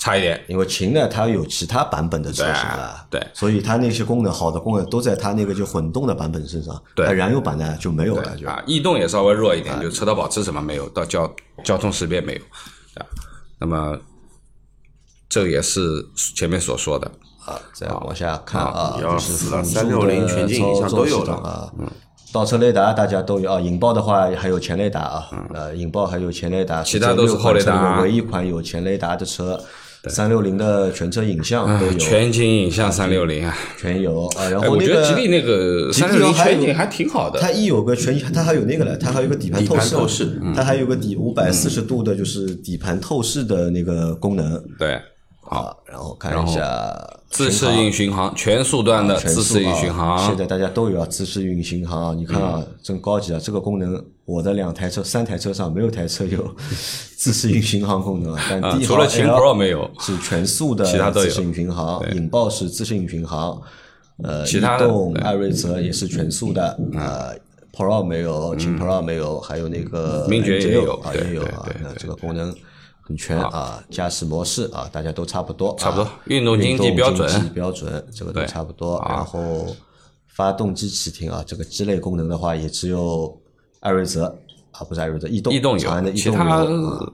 S1: 差一点，
S3: 因为秦呢，它有其他版本的车型了，
S1: 对对。
S3: 所以它那些功能好的功能都在它那个就混动的版本身上，
S1: 对。
S3: 它燃油版呢就没有了，就。
S1: 啊，逸动也稍微弱一点，就车道保持什么没有，到交交通识别没有啊。那么这也是前面所说的，
S3: 啊，再往下看啊，
S2: 要
S3: 就是
S2: 死了
S3: 辅助
S2: 360
S3: 的
S2: 全景影像都有了。
S3: 啊。倒车雷达大家都有啊，引爆的话还有前雷达啊，呃，引爆还有前雷达，
S1: 其他都是后雷达
S3: 唯一一款有前雷达的车。三六零的全车影像都有，
S1: 啊全景影像三六零啊。
S3: 全有啊。然
S1: 哎，
S3: 后那个
S1: 我觉得吉利那个
S3: 吉
S1: 三六零
S3: 利还有
S1: 全景还挺好的。
S3: 它一有个全，它还有那个了，它还有个底盘透
S2: 底盘
S3: 视，
S2: 透视
S3: 它还有个底五百四十度的，就是底盘透视的那个功能。
S1: 对，
S3: 啊，然后看一下
S1: 自适应巡航，全速段的
S3: 全
S1: 自适应
S3: 啊
S1: 巡航
S3: 现，在大家都有啊，自适应巡航啊。你看啊，真高级啊！这个功能，我的两台车、三台车上没有台车有 自适应巡航功能啊。但
S1: 除了秦 Pro 没有
S3: 是全速的
S1: 其他都有
S3: 自适应巡航，引爆是自适应巡航，呃，
S1: 其他的
S3: 逸动、
S1: 对
S3: 艾瑞泽也是全速的，呃。Pro 没有，秦 Pro 没有，还有那个
S1: 名爵也有
S3: 啊，也有啊。那这个功能很全啊，驾驶模式啊，大家都差不多，
S1: 差不多
S3: 啊
S1: 运动经济标准
S3: 经济标准这个都差不多。
S1: 啊
S3: 然后发动机启停啊，这个机类功能的话，也只有艾瑞泽啊，不是艾瑞泽，逸动，
S1: 逸动有，其他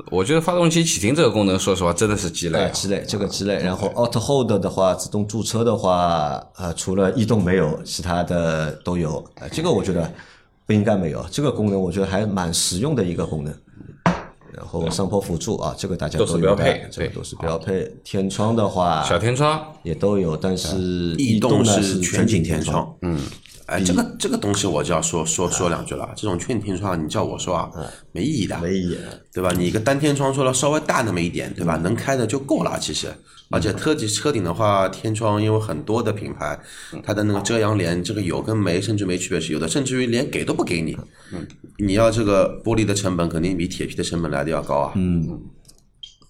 S1: 我觉得发动机启停这个功能，说实话真的是鸡肋
S3: 鸡肋。这个鸡肋，然后 Auto Hold 的话，自动驻车的话，呃，除了逸动没有，其他的都有。呃，这个我觉得不应该没有，这个功能我觉得还蛮实用的一个功能。然后上坡辅助啊，这个大家
S1: 都是
S3: 有
S1: 标配对
S3: 这个都是标配。天窗的话，
S1: 小天窗，
S3: 也都有，但是
S2: 逸
S3: 动呢
S2: 是
S3: 全景
S2: 天
S3: 窗，，
S2: 嗯，哎，这个这个东西我就要说说说两句了。这种全景天窗，你叫我说啊，没意义的，
S3: 没意义。
S2: 对吧？你一个单天窗说了稍微大那么一点，对吧？能开的就够了，其实。而且特级车顶的话，天窗因为很多的品牌，它的那个遮阳帘，这个有跟没甚至没区别是有的，甚至于连给都不给你。你要这个玻璃的成本肯定比铁皮的成本来的要高啊。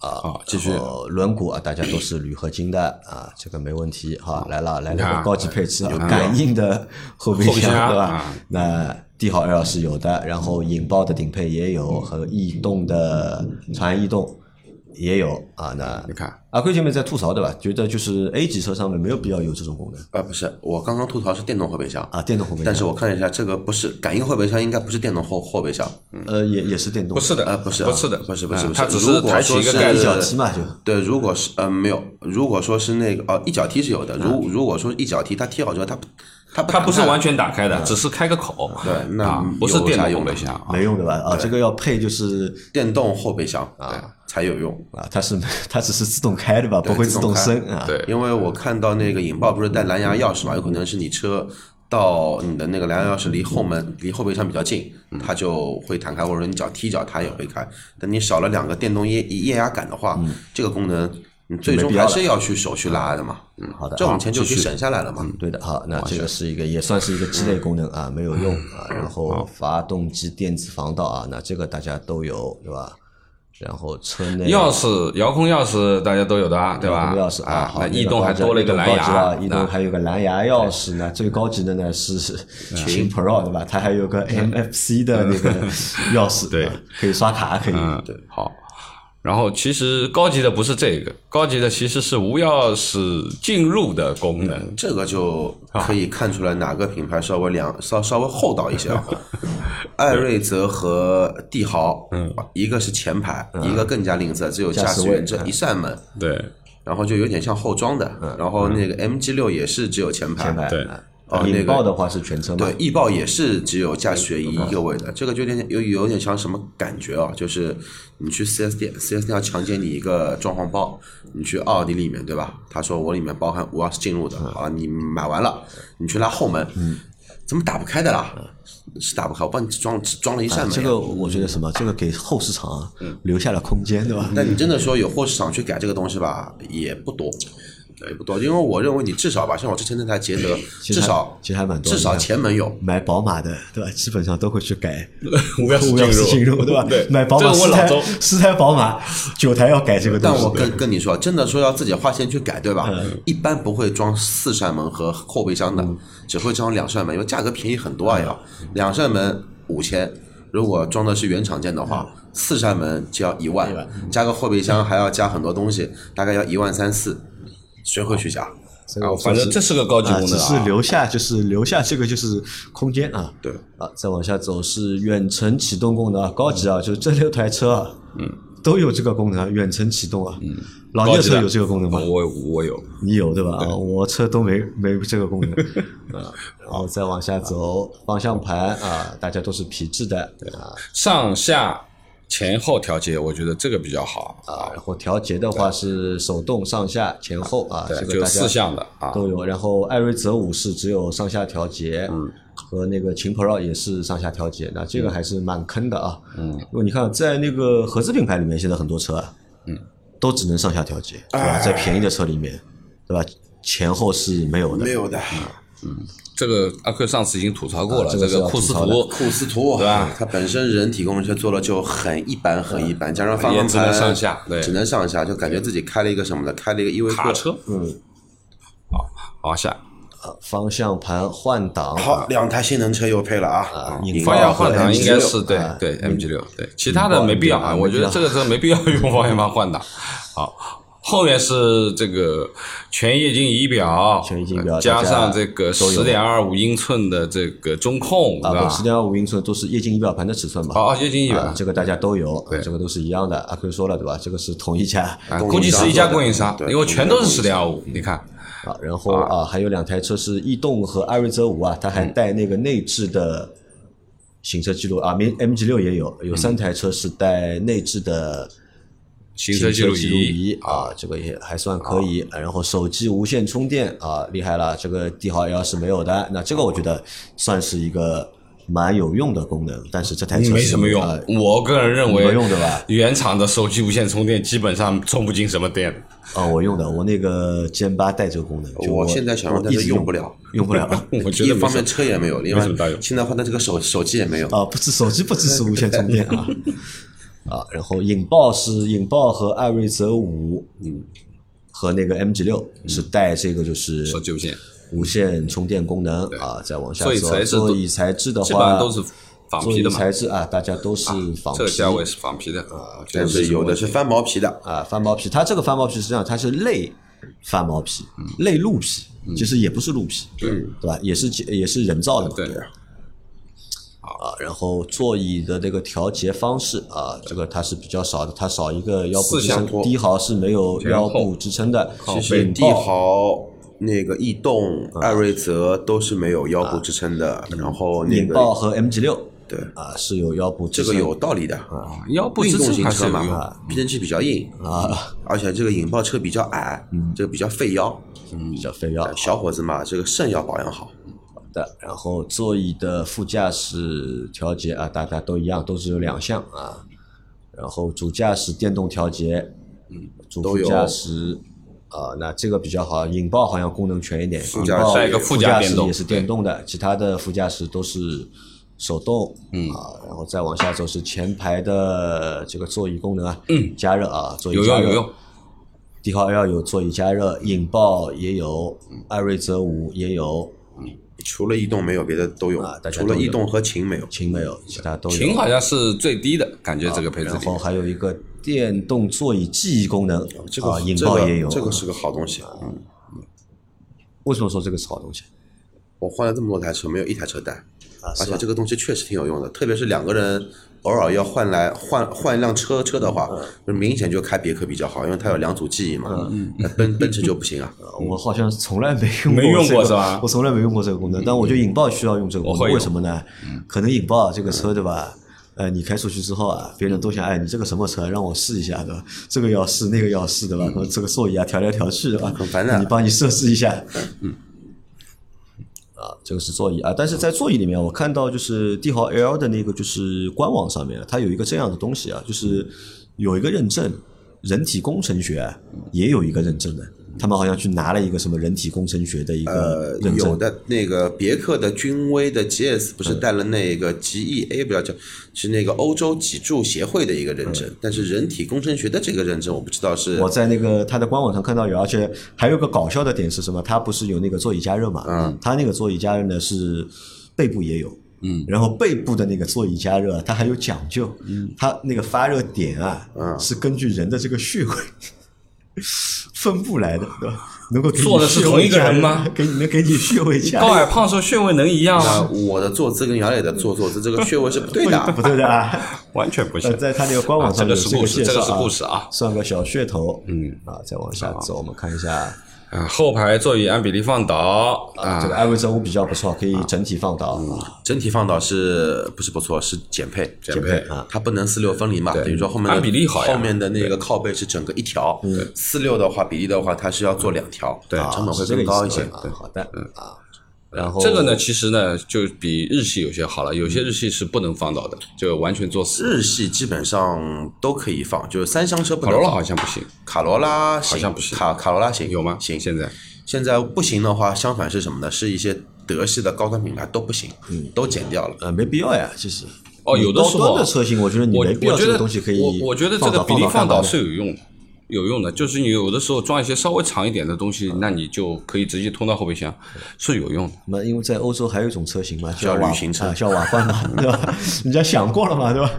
S1: 啊，继续
S3: 轮毂啊，大家都是铝合金的啊，这个没问题哈。来了，来了个高级配置，有感应的后备
S1: 箱
S3: 箱，对吧
S1: 啊？
S3: 那帝豪 L 是有的，然后引爆的顶配也有，和逸动的长安逸动也有啊。那
S1: 你看
S3: 阿贵前面在吐槽对吧？觉得就是 A 级车上面没有必要有这种功能
S2: 啊，不是，我刚刚吐槽是电动后备箱
S3: 啊，电动后备箱，
S2: 但是我看了一下，这个不是感应后备箱，应该不是电动后后备箱。
S3: 呃也也是电动，
S1: 不是的，
S2: 呃不是啊
S1: 不是的，
S2: 不是不是不是
S1: 嗯它只
S2: 如果
S1: 是抬起一个
S2: 说是
S3: 一脚踢嘛就。
S2: 对，如果是呃没有，如果说是那个哦一脚踢是有的，如如果说一脚踢它踢好之后，它不它
S1: 它不是完
S2: 全
S1: 全打开的，只是开个口。
S2: 对那
S1: 啊，不是
S2: 有
S1: 电动后备箱啊。
S3: 没用的吧？啊，这个要配就是
S2: 电动后备箱啊才有用。
S3: 啊，它是 它只是自动开的吧，不会自动升啊。
S1: 对
S2: 因为我看到那个引爆不是带蓝牙钥匙嘛，有可能是你车到你的那个蓝牙钥匙离后门离后备箱比较近，它就会弹开，或者说你脚踢脚它也会开。但你少了两个电动液液压杆的话，这个功能你最终还是要去手去拉的嘛。嗯，
S3: 好的
S2: 这种钱就可以省下来了嘛。
S3: 对的，好，那这个是一个也算是一个鸡肋功能啊，没有用啊。然后发动机电子防盗啊，那这个大家都有，对吧？然后车内
S1: 钥匙、遥控钥匙大家都有的啊，对吧？
S3: 钥匙
S1: 啊，
S3: 好
S1: 那逸动还多了一个蓝牙
S3: 啊，逸动还有个蓝牙钥匙呢。最高级的呢是秦 Pro 对吧？它还有个 NFC 的那个钥匙，
S1: 对
S3: 啊，可以刷卡，可以。
S1: 嗯，对，好。然后其实高级的不是这个，高级的其实是无钥匙进入的功能。
S2: 这个就可以看出来哪个品牌稍微两 稍稍微厚道一些啊。艾瑞泽和帝豪，嗯，一个是前排，一个更加吝啬，只有驾驶员这一扇门，
S1: 对，
S2: 然后就有点像后装的。然后那个 MG 六也是只有前排，
S3: 前排。
S1: 对。
S3: 啊
S2: 哦那个
S3: 引爆的话是全车嘛？
S2: 对，易爆也是只有驾驶员一个位的，这个就有点有有点像什么感觉啊？就是你去四 S 店四 S 店要强奸你一个装潢包，你去奥迪里面对吧？他说我里面包含无钥匙进入的啊，你买完了，你去拉后门，怎么打不开的啦？是打不开，我帮你装只装了一扇门呀。
S3: 这个我觉得什么？这个给后市场啊留下了空间，对吧？
S2: 但你真的说有货市场去改这个东西吧，也不多，也不多，因为我认为你至少吧，像我之前那台捷德，至少
S3: 其实还蛮多
S2: 至少前门有，
S3: 买宝马的，对吧？基本上都会去改
S1: 无钥匙
S3: 无钥匙进入，对吧？买宝马
S1: 这个我
S3: 十台
S1: 老周
S3: 十台宝马，九台要改这个东西。
S2: 但我跟跟你说，真的说要自己花钱去改，对吧？
S3: 嗯
S2: 一般不会装四扇门和后备箱的，只会装两扇门，因为价格便宜很多啊，要两扇门五千，如果装的是原厂件的话，四扇门就要一万，加个后备箱还要加很多东西，大概要一万三四，谁会去加？
S3: 所以我说
S1: 反正这是个高级
S3: 啊，
S1: 功能
S3: 只是
S1: 啊。
S3: 留下就是留下这个就是空间啊。
S2: 对
S3: 啊，再往下走是远程启动功能啊，高级啊，就是这六台车啊，嗯，都有这个功能啊，远程启动啊。嗯，老聂
S1: 高级的
S3: 车有这个功能吗？
S1: 我我有，
S3: 你有对吧？啊，我车都没没这个功能 啊。然后再往下走，方向盘啊，大家都是皮质的啊
S1: 上下前后调节，我觉得这个比较好
S3: 啊。然后调节的话是手动上下前后啊，这个大家
S1: 四项的啊
S3: 都有。然后艾瑞泽五是只有上下调节，嗯，和那个秦 Pro 也是上下调节，那这个还是蛮坑的啊。嗯，因为你看在那个合资品牌里面，现在很多车啊，嗯，都只能上下调节，对吧？在便宜的车里面，对吧？前后是没有的，
S2: 没有的。
S1: 这个阿克上次已经吐槽过了，
S3: 啊这个
S1: 库斯图，
S2: 库斯图
S1: 对吧？
S2: 它本身人体工程车做的就很一般，很一般，加上方向
S1: 也只能
S2: 盘
S1: 上下对。
S2: 只能上下，就感觉自己开了一个什么的，开了一个依维柯。
S1: 卡车，嗯，好，往下，
S3: 啊方向盘换挡，
S2: 好，两台性能车又配了啊！
S1: 方向
S3: 爆和
S1: 换挡应该是对
S3: 啊
S1: 对 MG 六，对，其他的没必要啊，我觉得这个车没必要用方向盘换挡。好。后面是这个全液晶仪表，
S3: 全液晶仪表
S1: 加上这个十点二五英寸的这个中控，
S3: 啊，
S1: 吧？
S3: 十点二五英寸都是液晶仪表盘的尺寸嘛。
S1: 哦，液晶仪表
S3: 啊，，这个大家都有，
S1: 对
S3: 这个都是一样的。阿 Q 说了对吧？这个是同一家
S1: 啊，估计是一家供应商，
S2: 对
S1: 因为全都是十点二五。你看，
S3: 啊，然后啊，还有两台车是逸动和艾瑞泽五啊，它还带那个内置的行车记录啊，M MG 六也有，有三台车是带内置的
S1: 行
S3: 车
S1: 车记录
S3: 记录仪
S1: 仪
S3: 啊，这个也还算可以。然后手机无线充电啊，厉害了，这个帝豪 L 是没有的。那这个我觉得算是一个蛮有用的功能，但是这台车
S1: 没什么用
S3: 啊。
S1: 我个人认为
S3: 没用对吧
S1: 原厂的手机无线充电基本上充不进什么电。
S3: 啊，我用的，我那个歼八带这个功能，就
S2: 我现在想用
S3: 我
S2: 但是
S3: 一直
S2: 用不了，
S3: 用不了。
S2: 一方面车也没有，另外现在换的这个手手机也没有。
S3: 啊，不支手机不支持无线充电啊啊，然后引爆是引爆和艾瑞泽五，嗯，和那个 MG 六是带这个就是
S1: 手机无线
S3: 无线充电功能啊，再往下说，
S1: 座椅材质
S3: 的
S1: 基本
S3: 话
S1: 上都是仿皮的嘛，
S3: 材质啊，大家都是仿皮
S1: 这个价位是仿皮的啊，
S2: 但是有的是翻毛皮的，
S3: 啊，翻毛皮，它这个翻毛皮实际上它是类翻毛皮，类鹿皮，其实也不是鹿皮，对对吧？也是也是人造的嘛，
S1: 对
S3: 啊，然后座椅的这个调节方式啊，这个它是比较少的，它少一个腰部支撑，
S1: 四向托
S3: 低豪是没有腰部支撑的，
S2: 其实帝豪、那个逸动、艾瑞泽都是没有腰部支撑的，然后那个
S3: 引爆和 MG 六
S2: 对
S3: 啊是有腰部支撑，
S2: 这个有道理的。
S1: 腰部支
S2: 运动
S1: 撑
S2: 型车。嘛，避震器比较硬
S3: 啊，
S2: 而且这个引爆车比较矮，这个比较费腰。
S3: 嗯比较费腰。
S2: 小伙子嘛，这个肾要保养好。
S3: 的，然后座椅的副驾驶调节啊，大家都一样，都是有两项啊。然后主驾驶电动调节，嗯，主副驾驶啊，那这个比较好，引爆好像功能全一点，引
S2: 驾驶
S1: 一个
S3: 副
S1: 副驾
S3: 驶也是电动的，其他的副驾驶都是手动，嗯啊，然后再往下走是前排的这个座椅功能啊，嗯，加热啊，座椅加热
S1: 有用有用，
S3: 帝豪 L 有座椅加热，引爆也有，艾瑞泽五也有，
S2: 除了逸动没有，别的都有
S3: 啊大。家都有
S2: 除了逸动和秦没有。
S3: 秦没有，其他都有。
S1: 秦好像是最低的，感觉这个配置里
S3: 然后还有一个电动座椅记忆功能，
S2: 这个
S3: 啊，引
S2: 这个
S3: 爆也有。
S2: 这个是个好东西。嗯，
S3: 为什么说这个是好东西？
S2: 我换了这么多台车，没有一台车带，
S3: 啊，
S2: 而且这个东西确实挺有用的，特别是两个人偶尔要换来换换一辆车车的话，
S3: 嗯
S2: 就明显就开别克比较好，因为它有两组记忆嘛。嗯，奔 奔驰就不行啊。
S3: 我好像从来没用
S1: 没用过是吧
S3: 我从来没用过这个功能，但我觉得引爆需要用这个功能，为什么呢？可能引爆这个车对吧？呃，你开出去之后啊，别人都想，哎，你这个什么车，让我试一下，对吧？这个要试，那个要试，对吧？这个座椅啊，调来调去，对吧？
S2: 很烦的
S3: 你帮你设置一下。嗯。啊，这个是座椅啊，但是在座椅里面，我看到就是帝豪 L 的那个就是官网上面，它有一个这样的东西啊，就是有一个认证，人体工程学也有一个认证的，他们好像去拿了一个什么人体工程学的一个
S2: 呃，
S3: 认证。
S2: 有的那个别克的君威的 GS 不是带了那个 GEA 不要叫，是那个欧洲脊柱协会的一个认证，但是人体工程学的这个认证我不知道是
S3: 我在那个它的官网上看到有，而且还有个搞笑的点是什么？它不是有那个座椅加热嘛？嗯，它那个座椅加热呢是背部也有，嗯，然后背部的那个座椅加热它还有讲究，嗯，它那个发热点啊，嗯，是根据人的这个穴位分布来的，对吧？能够
S1: 做的是同一个人吗？
S3: 给你能给你穴位加热
S1: 高矮胖瘦穴位能一样
S2: 啊，
S1: 吗？
S2: 我的坐姿跟姚磊的坐坐姿这个穴位是不对的啊。
S3: 不对的啊。
S1: 完全不
S3: 呃，
S1: 行。
S3: 在他那个官网上
S1: 这个是故事这个是故事啊
S3: 算个小噱头。嗯啊，再往下走，我们看一下
S1: 啊，后排座椅按比例放倒
S3: 啊，这个
S1: 啊，
S3: 艾维泽五比较不错，可以整体放倒
S1: 嗯
S3: 啊。
S2: 整体放倒是不是不错？是减配，
S1: 减配
S3: 啊，
S2: 它不能四六分离嘛？
S1: 对
S2: 等于说后面的
S1: 按比例好呀
S2: 后面的那个靠背是整个一条，四六的话比例的话，它是要做两条，
S1: 对
S2: 成本会更高一些。
S3: 啊好的啊。然后
S1: 这个呢，其实呢，就比日系有些好了，有些日系是不能放倒的，就完全做死。
S2: 日系基本上都可以放，就是三厢车不
S1: 卡罗拉
S2: 能放。
S1: 好像不行，
S2: 卡罗拉好
S1: 像不行
S2: 卡卡罗拉行
S1: 有吗？
S2: 行，
S1: 现在
S2: 现在不行的话，相反是什么呢？是一些德系的高端品牌都不行，嗯，都减掉了。
S3: 呃，没必要呀，其实。
S1: 哦，有的时候
S3: 高端的车型，我觉得你
S1: 我
S3: 没必要这
S1: 我觉得
S3: 个东西可以
S1: 我我觉得这个比例放倒是有用的，有用的。就是你有的时候装一些稍微长一点的东西，那你就可以直接通到后备箱，是有用的。
S3: 那因为在欧洲还有一种车型嘛，
S2: 叫旅行车
S3: 啊叫瓦罐嘛，对吧？人家想过了嘛，对吧？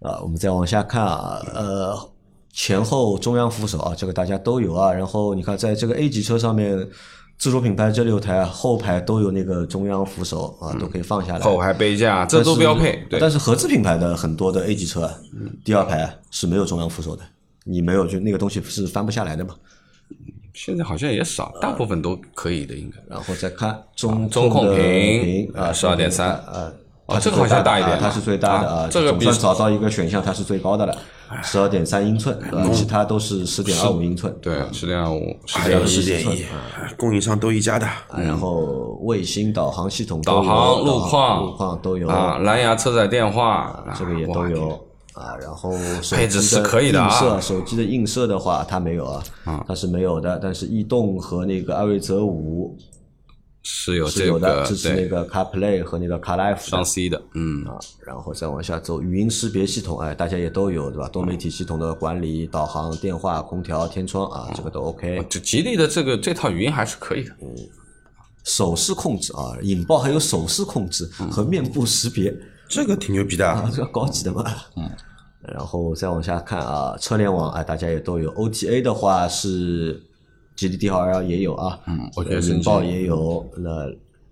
S3: 啊，我们再往下看啊，呃，前后中央扶手啊，这个大家都有啊。然后你看，在这个 A 级车上面，自主品牌这六台后排都有那个中央扶手啊，都可以放下来。
S1: 后排杯架这都标配，对
S3: 但。是合资品牌的很多的 A 级车啊，第二排是没有中央扶手的，你没有就那个东西是翻不下来的嘛。
S1: 现在好像也少，大部分都可以的，应该。
S3: 然后再看中
S1: 中控屏
S3: 啊，
S1: 十二点三
S3: 啊，
S1: 哦这个好像大一点
S3: 啊它是最大的
S1: 啊这个比
S3: 总算找到一个选项，它是最高的了，十二点三英寸，其他都是十点二五英寸，
S1: 对，十点二五，十
S2: 还有
S1: 点
S2: 十点一，供应商都一家的。
S3: 啊然后卫星导航系统
S1: 导航、路况、
S3: 路况都有
S1: 啊，蓝牙车载电话，
S3: 这个也都有啊，然后手
S1: 配置
S3: 机
S1: 是可以的啊
S3: 映射手机的映射的话，它没有啊，它是没有的。但是逸动和那个艾瑞泽五
S1: 是有这
S3: 是有的，
S1: 个
S3: 支持那个 CarPlay 和那个 CarLife
S1: 双 C 的，嗯，
S3: 啊，然后再往下走，语音识别系统，哎，大家也都有，对吧？多媒体系统的管理、导航、电话、空调、天窗啊，这个都 OK。
S1: 就吉利的这个这套语音还是可以的，
S3: 手势控制啊，引爆还有手势控制和面部识别
S2: 这个挺牛逼的
S3: 啊，，这个高级的嘛。嗯。然后再往下看啊，车联网啊，大家也都有。OTA 的话是吉利帝豪 L 也有啊，嗯
S1: 我觉得
S3: 引爆也有，那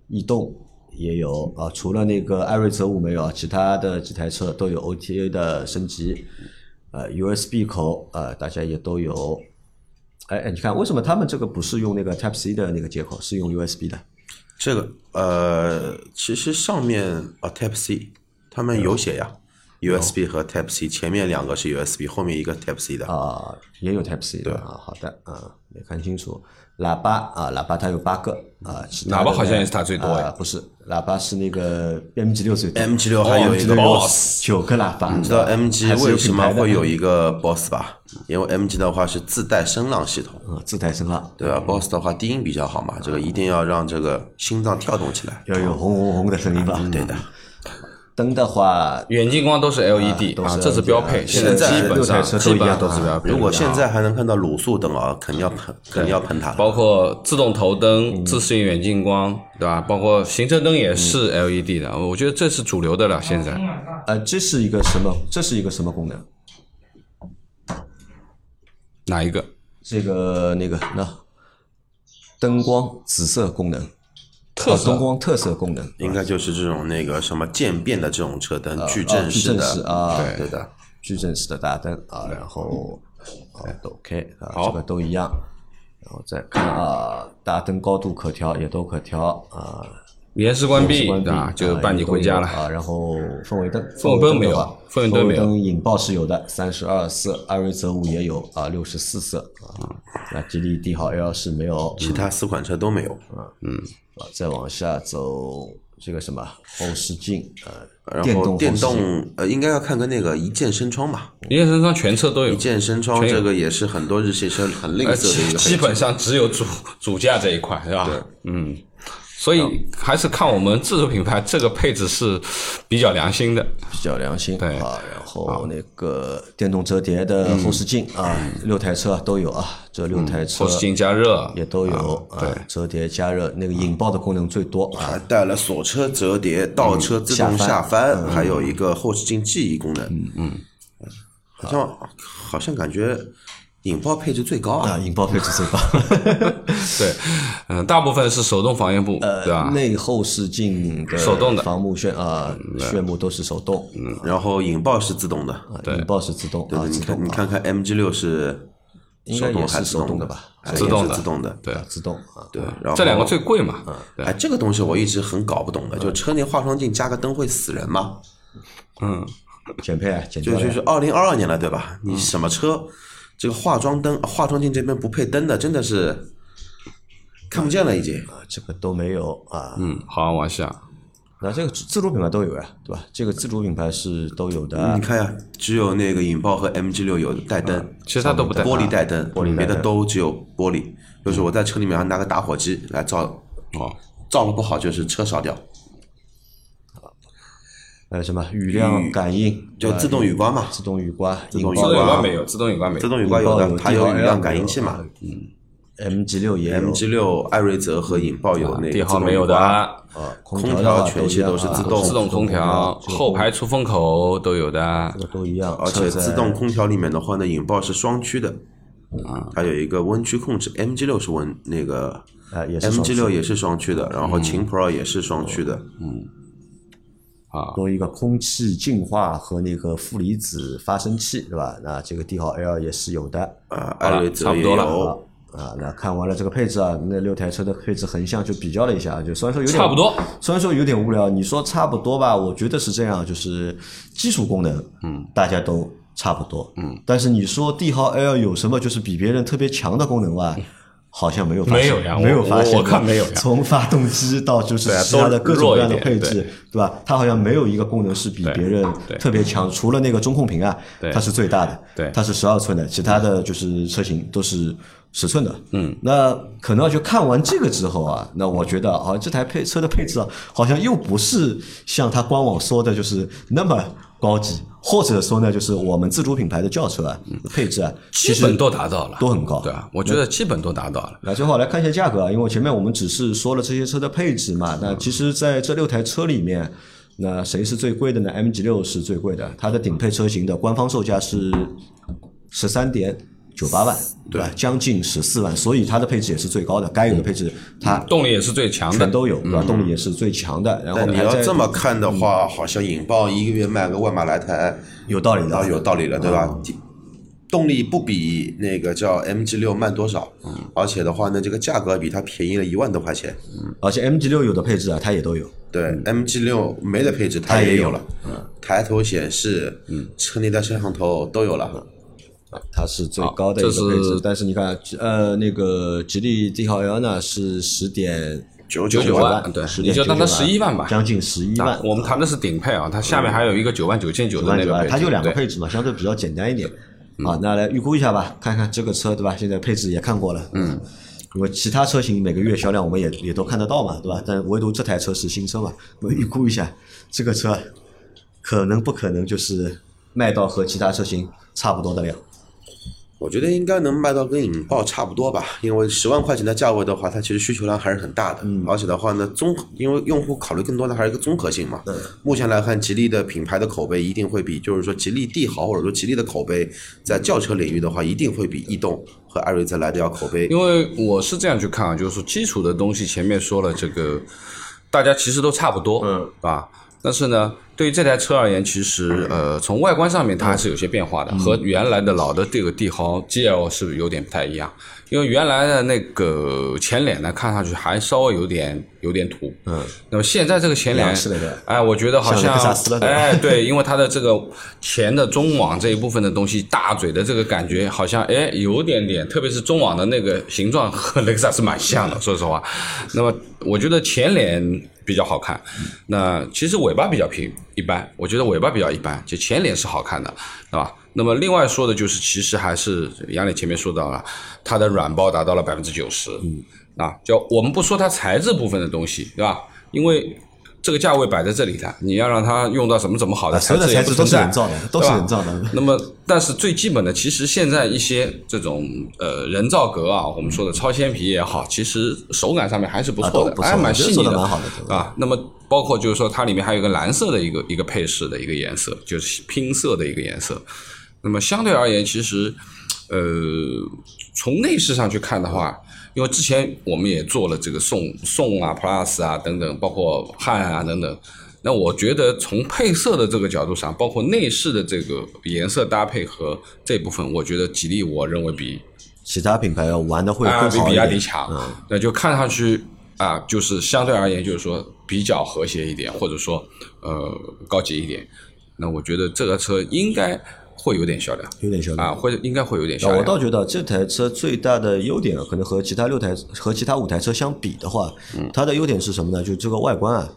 S3: 逸动也有啊，除了那个艾瑞泽五没有，其他的几台车都有 OTA 的升级。呃，USB 口呃，大家也都有。哎哎，你看为什么他们这个不是用那个 Type C 的那个接口，是用 USB 的？
S2: 这个呃，其实上面啊 Type C，他们有写呀，USB 和 Type C，前面两个是 USB，后面一个 Type C 的。
S3: 啊，也有 Type C 的啊，好的啊，没看清楚。喇叭啊，喇叭它有八个啊，
S1: 喇叭好像也是它最多呀
S3: 啊不是，喇叭是那个 MG 六最多
S2: MG 六还有一个
S1: Boss
S3: 九个喇叭，
S2: 你知道 MG 为什么会有一个 Boss 吧？因为 MG 的话是自带声浪系统，
S3: 嗯自带声浪，
S2: 对吧？Boss 的话低音比较好嘛，这个一定要让这个心脏跳动起来。
S3: 要有轰轰轰的声音吧？
S2: 对的。
S3: 灯的话，
S1: 远近光都是 LED 啊，这是标配，
S3: 啊
S1: 现在基本上
S3: 车都一样
S1: 基本上都是标配。
S2: 如果现在还能看到卤素灯啊，肯定要喷，肯定要喷它。
S1: 包括自动头灯、自适应远近光，对吧？包括行车灯也是 LED 的，我觉得这是主流的了。现在
S3: 呃，这是一个什么？这是一个什么功能？
S1: 哪一个？
S3: 这个那个那灯光紫色功能，
S1: 特
S3: 灯光特色功能，
S2: 应该就是这种那个什么渐变的这种车灯，矩阵式的，
S3: 啊，
S2: 对的。
S3: 矩阵式的大灯啊，然后啊都 OK 啊，
S1: 好
S3: 这个都一样。然后再看啊，大灯高度可调，也都可调啊。
S1: 延时关闭，
S3: 关闭？
S1: 就伴你回家了。
S3: 啊。然后氛围灯，
S1: 氛围灯没有
S3: 的话
S1: 氛围灯没有
S3: 氛围灯引爆是有的，三十二色，艾瑞泽五也有啊，六十四色啊。那吉利帝豪 L 是没有，
S2: 其他四款车都没有。
S3: 啊，再往下走，这个什么后视镜啊，
S2: 然
S3: 电动
S2: 后电动呃，应该要看个那个一键升窗吧。
S1: 一键升窗全车都有
S2: 一，键升窗这个也是很多日系车很吝
S1: 呃，
S2: 啬的一个。
S1: 基基本上只有主主驾这一块，是吧？嗯，所以还是看我们自主品牌这个配置是比较良心的。
S3: 比较良心
S1: 对
S3: 啊。然后那个电动折叠的后视镜啊，六台车都有啊，这六台车
S1: 后视镜加热
S3: 也都有啊，折叠加热那个引爆的功能最多啊。
S2: 还带了锁车折叠、倒车自动下翻，还有一个后视镜记忆功能。嗯嗯，好像好像感觉引爆配置最高
S3: 啊，
S2: 啊。
S3: 引爆配置最高。
S1: 对，嗯，大部分是手动防烟布，对吧？
S3: 内后视镜的
S1: 手动的
S3: 防幕旋啊，旋幕都是手动，嗯
S2: 然后引爆是自动的。
S3: 对引爆是自动啊，
S2: 对，你看你看看 MG 六是
S3: 应该
S2: 手动
S3: 也是手
S2: 还是动
S3: 动的吧？
S2: 哎
S1: 自动的
S2: 自动的。
S1: 对，
S3: 自动啊，
S2: 对，然后
S1: 这两个最贵嘛。对，
S2: 哎，这个东西我一直很搞不懂的，就车内化妆镜加个灯会死人吗？
S1: 嗯，
S3: 减配啊，减
S2: 就就是二零二二年了，对吧？你什么车，这个化妆灯、化妆镜这边不配灯的，真的是看不见了已经。
S3: 啊，这个都没有啊。
S1: 嗯，好好往下。
S3: 那这个自自主品牌都有呀，对吧？这个自主品牌是都有的。
S2: 你看呀，只有那个引爆和 MG 六有带灯，
S1: 其实它都不带
S2: 玻璃带灯，
S3: 玻璃带灯
S2: 别的都只有玻璃。就是我在车里面还拿个打火机来照，
S1: 哦，
S2: 照了不好就是车烧掉，
S3: 呃，什么雨量感应，
S2: 就自动雨刮嘛。
S3: 自动雨刮，
S2: 自动雨
S1: 自动雨
S2: 刮
S1: 刮没有，自动雨刮没有。
S2: 自动雨刮有的，它有雨量感应器嘛。
S3: 嗯 MG 六也
S2: MG 六、艾瑞泽和引爆有那个
S1: 帝豪没有的，
S3: 啊，空
S2: 空调全系都是自动
S1: 自动空调、后排出风口都有的
S3: 这。个都一样，
S2: 而且自动空调里面的话呢，引爆是双区的，
S1: 啊
S2: 它有一个温区控制。MG 六是温那个
S3: 啊也是
S2: ，MG 六也是双区的，然后秦 Pro 也是双区的。
S1: 啊，
S3: 多一个空气净化和那个负离子发生器，对吧？那这个帝豪 L 也是有的
S2: 啊，艾瑞泽也
S1: 差不多了
S2: 有。
S3: 啊。那看完了这个配置啊，那六台车的配置横向就比较了一下，就虽然说有点
S1: 差不多，
S3: 虽然说有点无聊，你说差不多吧？我觉得是这样，就是基础功能，嗯，大家都差不多，嗯，但是你说帝豪 L 有什么就是比别人特别强的功能吧？好像没有发现，
S1: 没有呀
S3: 没有发现，
S1: 我我看没有呀。
S3: 从发动机到就是其他的各种各样的配置，对。吧？它好像没有一个功能是比别人特别强，除了那个中控屏啊
S1: 对，
S3: 它是最大的，
S1: 对。
S3: 它是十二寸的，其他的就是车型都是十寸的。嗯，那可能就看完这个之后啊，那我觉得好像这台配车的配置啊，好像又不是像它官网说的，就是那么高级，或者说呢，就是我们自主品牌的轿车啊，配置啊，
S1: 基本都达到了，
S3: 都很高
S1: 对啊，我觉得基本都达到了。
S3: 那最后来看一下价格啊，因为前面我们只是说了这些车的配置嘛，那其实在这六台车里面，那谁是最贵的呢？MG 六是最贵的，它的顶配车型的官方售价是十三点九八万，对吧？将近十四万，所以它的配置也是最高的，该有的配置它
S1: 动力也是最强的
S3: 全，都有，对吧？动力也是最强的，然后
S2: 你要这么看的话，好像引爆一个月卖个万把来台，
S3: 有道理的，
S2: 啊，有道理了，对吧？动力不比那个叫 MG 六慢多少，而且的话呢，这个价格比它便宜了一万多块钱。
S3: 而且 MG 六有的配置啊，它也都有。
S2: 对，MG 六没的配置它
S3: 它也有
S2: 有了，抬头显示、车内的摄像头都有了。
S3: 它是最高的一个配置，但是你看，呃，那个吉利帝豪 L 呢是十点
S2: 九
S1: 九
S2: 万，
S1: 万，对
S3: ，10
S1: 你就当它
S3: 9
S1: 十一万吧。
S3: 将近十一万
S1: 啊。我们谈的是顶配啊，它下面还有一个九万九千九的那个配置，
S3: 它就两个配置嘛，相对比较简单一点。啊，那来预估一下吧，看看这个车对吧？现在配置也看过了，嗯，因为其他车型每个月销量我们也也都看得到嘛，对吧？但唯独这台车是新车嘛，我们预估一下这个车可能不可能就是卖到和其他车型差不多的量。
S2: 我觉得应该能卖到跟引爆差不多吧，因为十万块钱的价位的话，它其实需求量还是很大的，而且的话呢，综因为用户考虑更多的还是一个综合性嘛。目前来看，吉利的品牌的口碑一定会比，就是说吉利帝豪或者说吉利的口碑，在轿车领域的话，一定会比逸动和艾瑞泽来的要口碑。
S1: 因为我是这样去看啊，就是说基础的东西前面说了，这个大家其实都差不多，嗯，啊，但是呢，对于这台车而言，其实呃，从外观上面它还是有些变化的，和原来的老的这个帝豪 GL 是有点不太一样。因为原来的那个前脸呢，看上去还稍微有点有点土，嗯，那么现在这个前脸哎，我觉得好像哎，对，因为它的这个前的中网这一部分的东西，大嘴的这个感觉好像哎有点点，特别是中网的那个形状和雷克萨斯蛮像的，说实话。那么我觉得前脸比较好看，那其实尾巴比较平一般，我觉得尾巴比较一般，就前脸是好看的，对吧？那么另外说的就是，其实还是杨磊前面说到了，它的软包达到了百分之九十，嗯，啊，就我们不说它材质部分的东西，对吧？因为这个价位摆在这里的，你要让它用到什么怎么好的
S3: 啊所有的
S1: 质也
S3: 材质都是
S1: 不存在
S3: 人造的都是人造的
S1: 那么，但是最基本的，其实现在一些这种呃人造革啊，我们说的超纤皮也好，其实手感上面还是不错的，还蛮细腻
S3: 的
S1: 啊。那么包括就是说，它里面还有一个蓝色的一个一个配饰的一个颜色，就是拼色的一个颜色。那么相对而言，其实呃，从内饰上去看的话，因为之前我们也做了这个宋宋啊、Plus 啊等等，包括汉啊等等。那我觉得从配色的这个角度上，包括内饰的这个颜色搭配和这部分，我觉得吉利我认为比
S3: 其他品牌要玩的会
S1: 啊比比
S3: 更好一点。
S1: 亚迪强，那就看上去啊，就是相对而言就是说比较和谐一点，或者说呃高级一点。那我觉得这个车应该会有点销量，
S3: 有点销量
S1: 啊，会应该会有点销
S3: 啊，
S1: 量。
S3: 我倒觉得这台车最大的优点啊，可能和其他六台和其他五台车相比的话，
S1: 嗯
S3: 它的优点是什么呢？就是这个外观啊，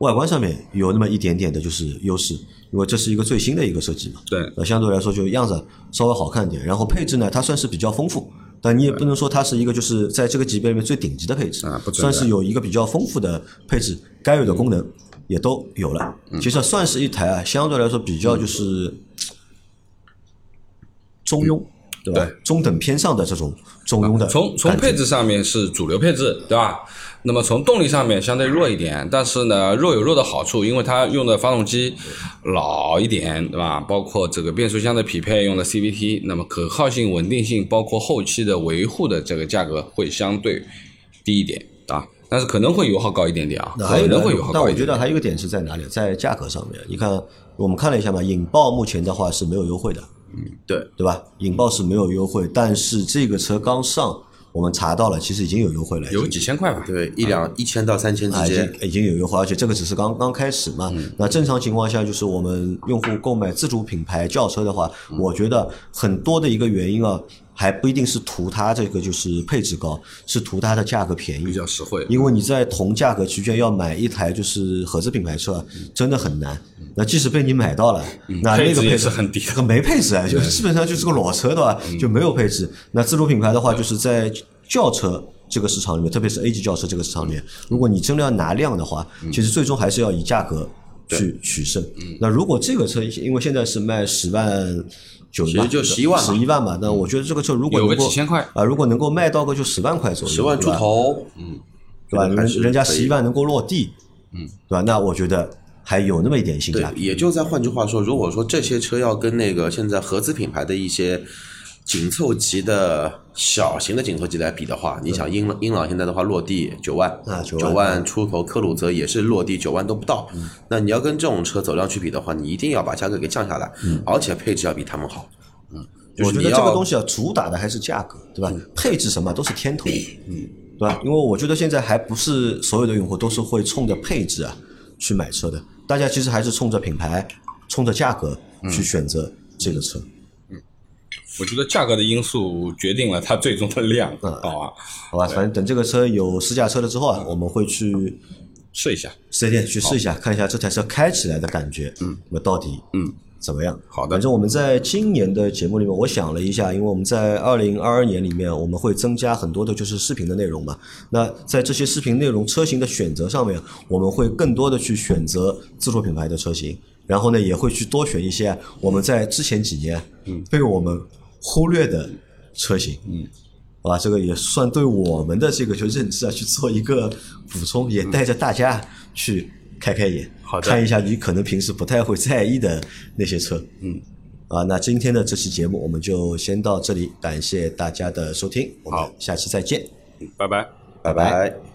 S3: 外观上面有那么一点点的就是优势，因为这是一个最新的一个设计嘛。
S1: 对
S3: 那相对来说就样子稍微好看点，然后配置呢，它算是比较丰富，但你也不能说它是一个就是在这个级别里面最顶级的配置
S1: 啊不
S3: 算是有一个比较丰富的配置，该有的功能也都有了。
S1: 嗯
S3: 其实算是一台啊，相对来说比较就是中庸，对吧？
S1: 对
S3: 中等偏上的这种中庸的
S1: 从从配置上面是主流配置，对吧？那么从动力上面相对弱一点，但是呢，弱有弱的好处，因为它用的发动机老一点，对吧？包括这个变速箱的匹配用的 CVT，那么可靠性、稳定性，包括后期的维护的这个价格会相对低一点啊，但是可能会油耗高一点点啊，
S3: 那还有
S1: 可能会油耗
S3: 但我
S1: 高一点点。
S3: 觉得还有一个点是在哪里？在价格上面。你看，我们看了一下嘛，引爆目前的话是没有优惠的，
S2: 对，
S3: 对吧？引爆是没有优惠，但是这个车刚上，我们查到了，其实已经有优惠了，
S1: 有几千块吧？
S2: 对，一两一千到三千之
S3: 啊，已
S2: 间
S3: 经，已经有优惠，而且这个只是刚刚开始嘛。那正常情况下，就是我们用户购买自主品牌轿车的话，我觉得很多的一个原因啊，还不一定是图它这个就是配置高，是图它的价格便宜
S1: 比。较实惠。
S3: 因为你在同价格区间要买一台就是合资品牌车，真的很难。那即使被你买到了，那那
S1: 配置也
S3: 个配
S1: 置很低
S3: 没配置啊，就基本上就是个裸车对吧？就没有配置。那自主品牌的话，就是在轿车这个市场里面，特别是 A 级轿车这个市场里面，如果你真的要拿量的话，其实最终还是要以价格去取胜。那如果这个车，因为现在是卖十万九嘛，
S2: 其实就11万嘛
S3: 十一万嘛。那我觉得这个车如果
S1: 有个
S3: 能够
S1: 几千块
S3: 啊，如果能够卖到个就十万块左右，
S2: 十万出头，嗯，
S3: 对吧？人人家十一万能够落地，嗯，对吧？那我觉得还有那么一点性价，比。
S2: 也就在换句话说，如果说这些车要跟那个现在合资品牌的一些紧凑级的小型的紧凑级来比的话，你想英英朗现在的话落地九万
S3: 啊9万
S2: 九万出头，科鲁泽也是落地九万都不到。那你要跟这种车走量去比的话，你一定要把价格给降下来，而且配置要比他们好。嗯，就
S3: 我觉得这个东西啊，主打的还是价格，对吧？配置什么都是天头，嗯，对吧？因为我觉得现在还不是所有的用户都是会冲着配置啊去买车的，大家其实还是冲着品牌、冲着价格去选择这个车。
S1: 我觉得价格的因素决定了它最终的量，
S3: 嗯。
S1: 好啊，
S3: 好吧，反正等这个车有试驾车了之后啊，我们会去
S1: 试一下。
S3: 四 S 店去试一下，看一下这台车开起来的感觉，嗯，那么到底
S1: 嗯。
S3: 怎么样？
S1: 好的。
S3: 反正我们在今年的节目里面，我想了一下，因为我们在二零二二年里面，我们会增加很多的就是视频的内容嘛。那在这些视频内容车型的选择上面，我们会更多的去选择自主品牌的车型，然后呢，也会去多选一些我们在之前几年被我们忽略的车型，嗯。好吧，这个也算对我们的这个就认知啊去做一个补充，也带着大家去开开眼，
S1: 好的
S3: 看一下你可能平时不太会在意的那些车。嗯，啊，那今天的这期节目我们就先到这里，感谢大家的收听，我们下期再见，
S1: 拜拜。
S2: 拜拜。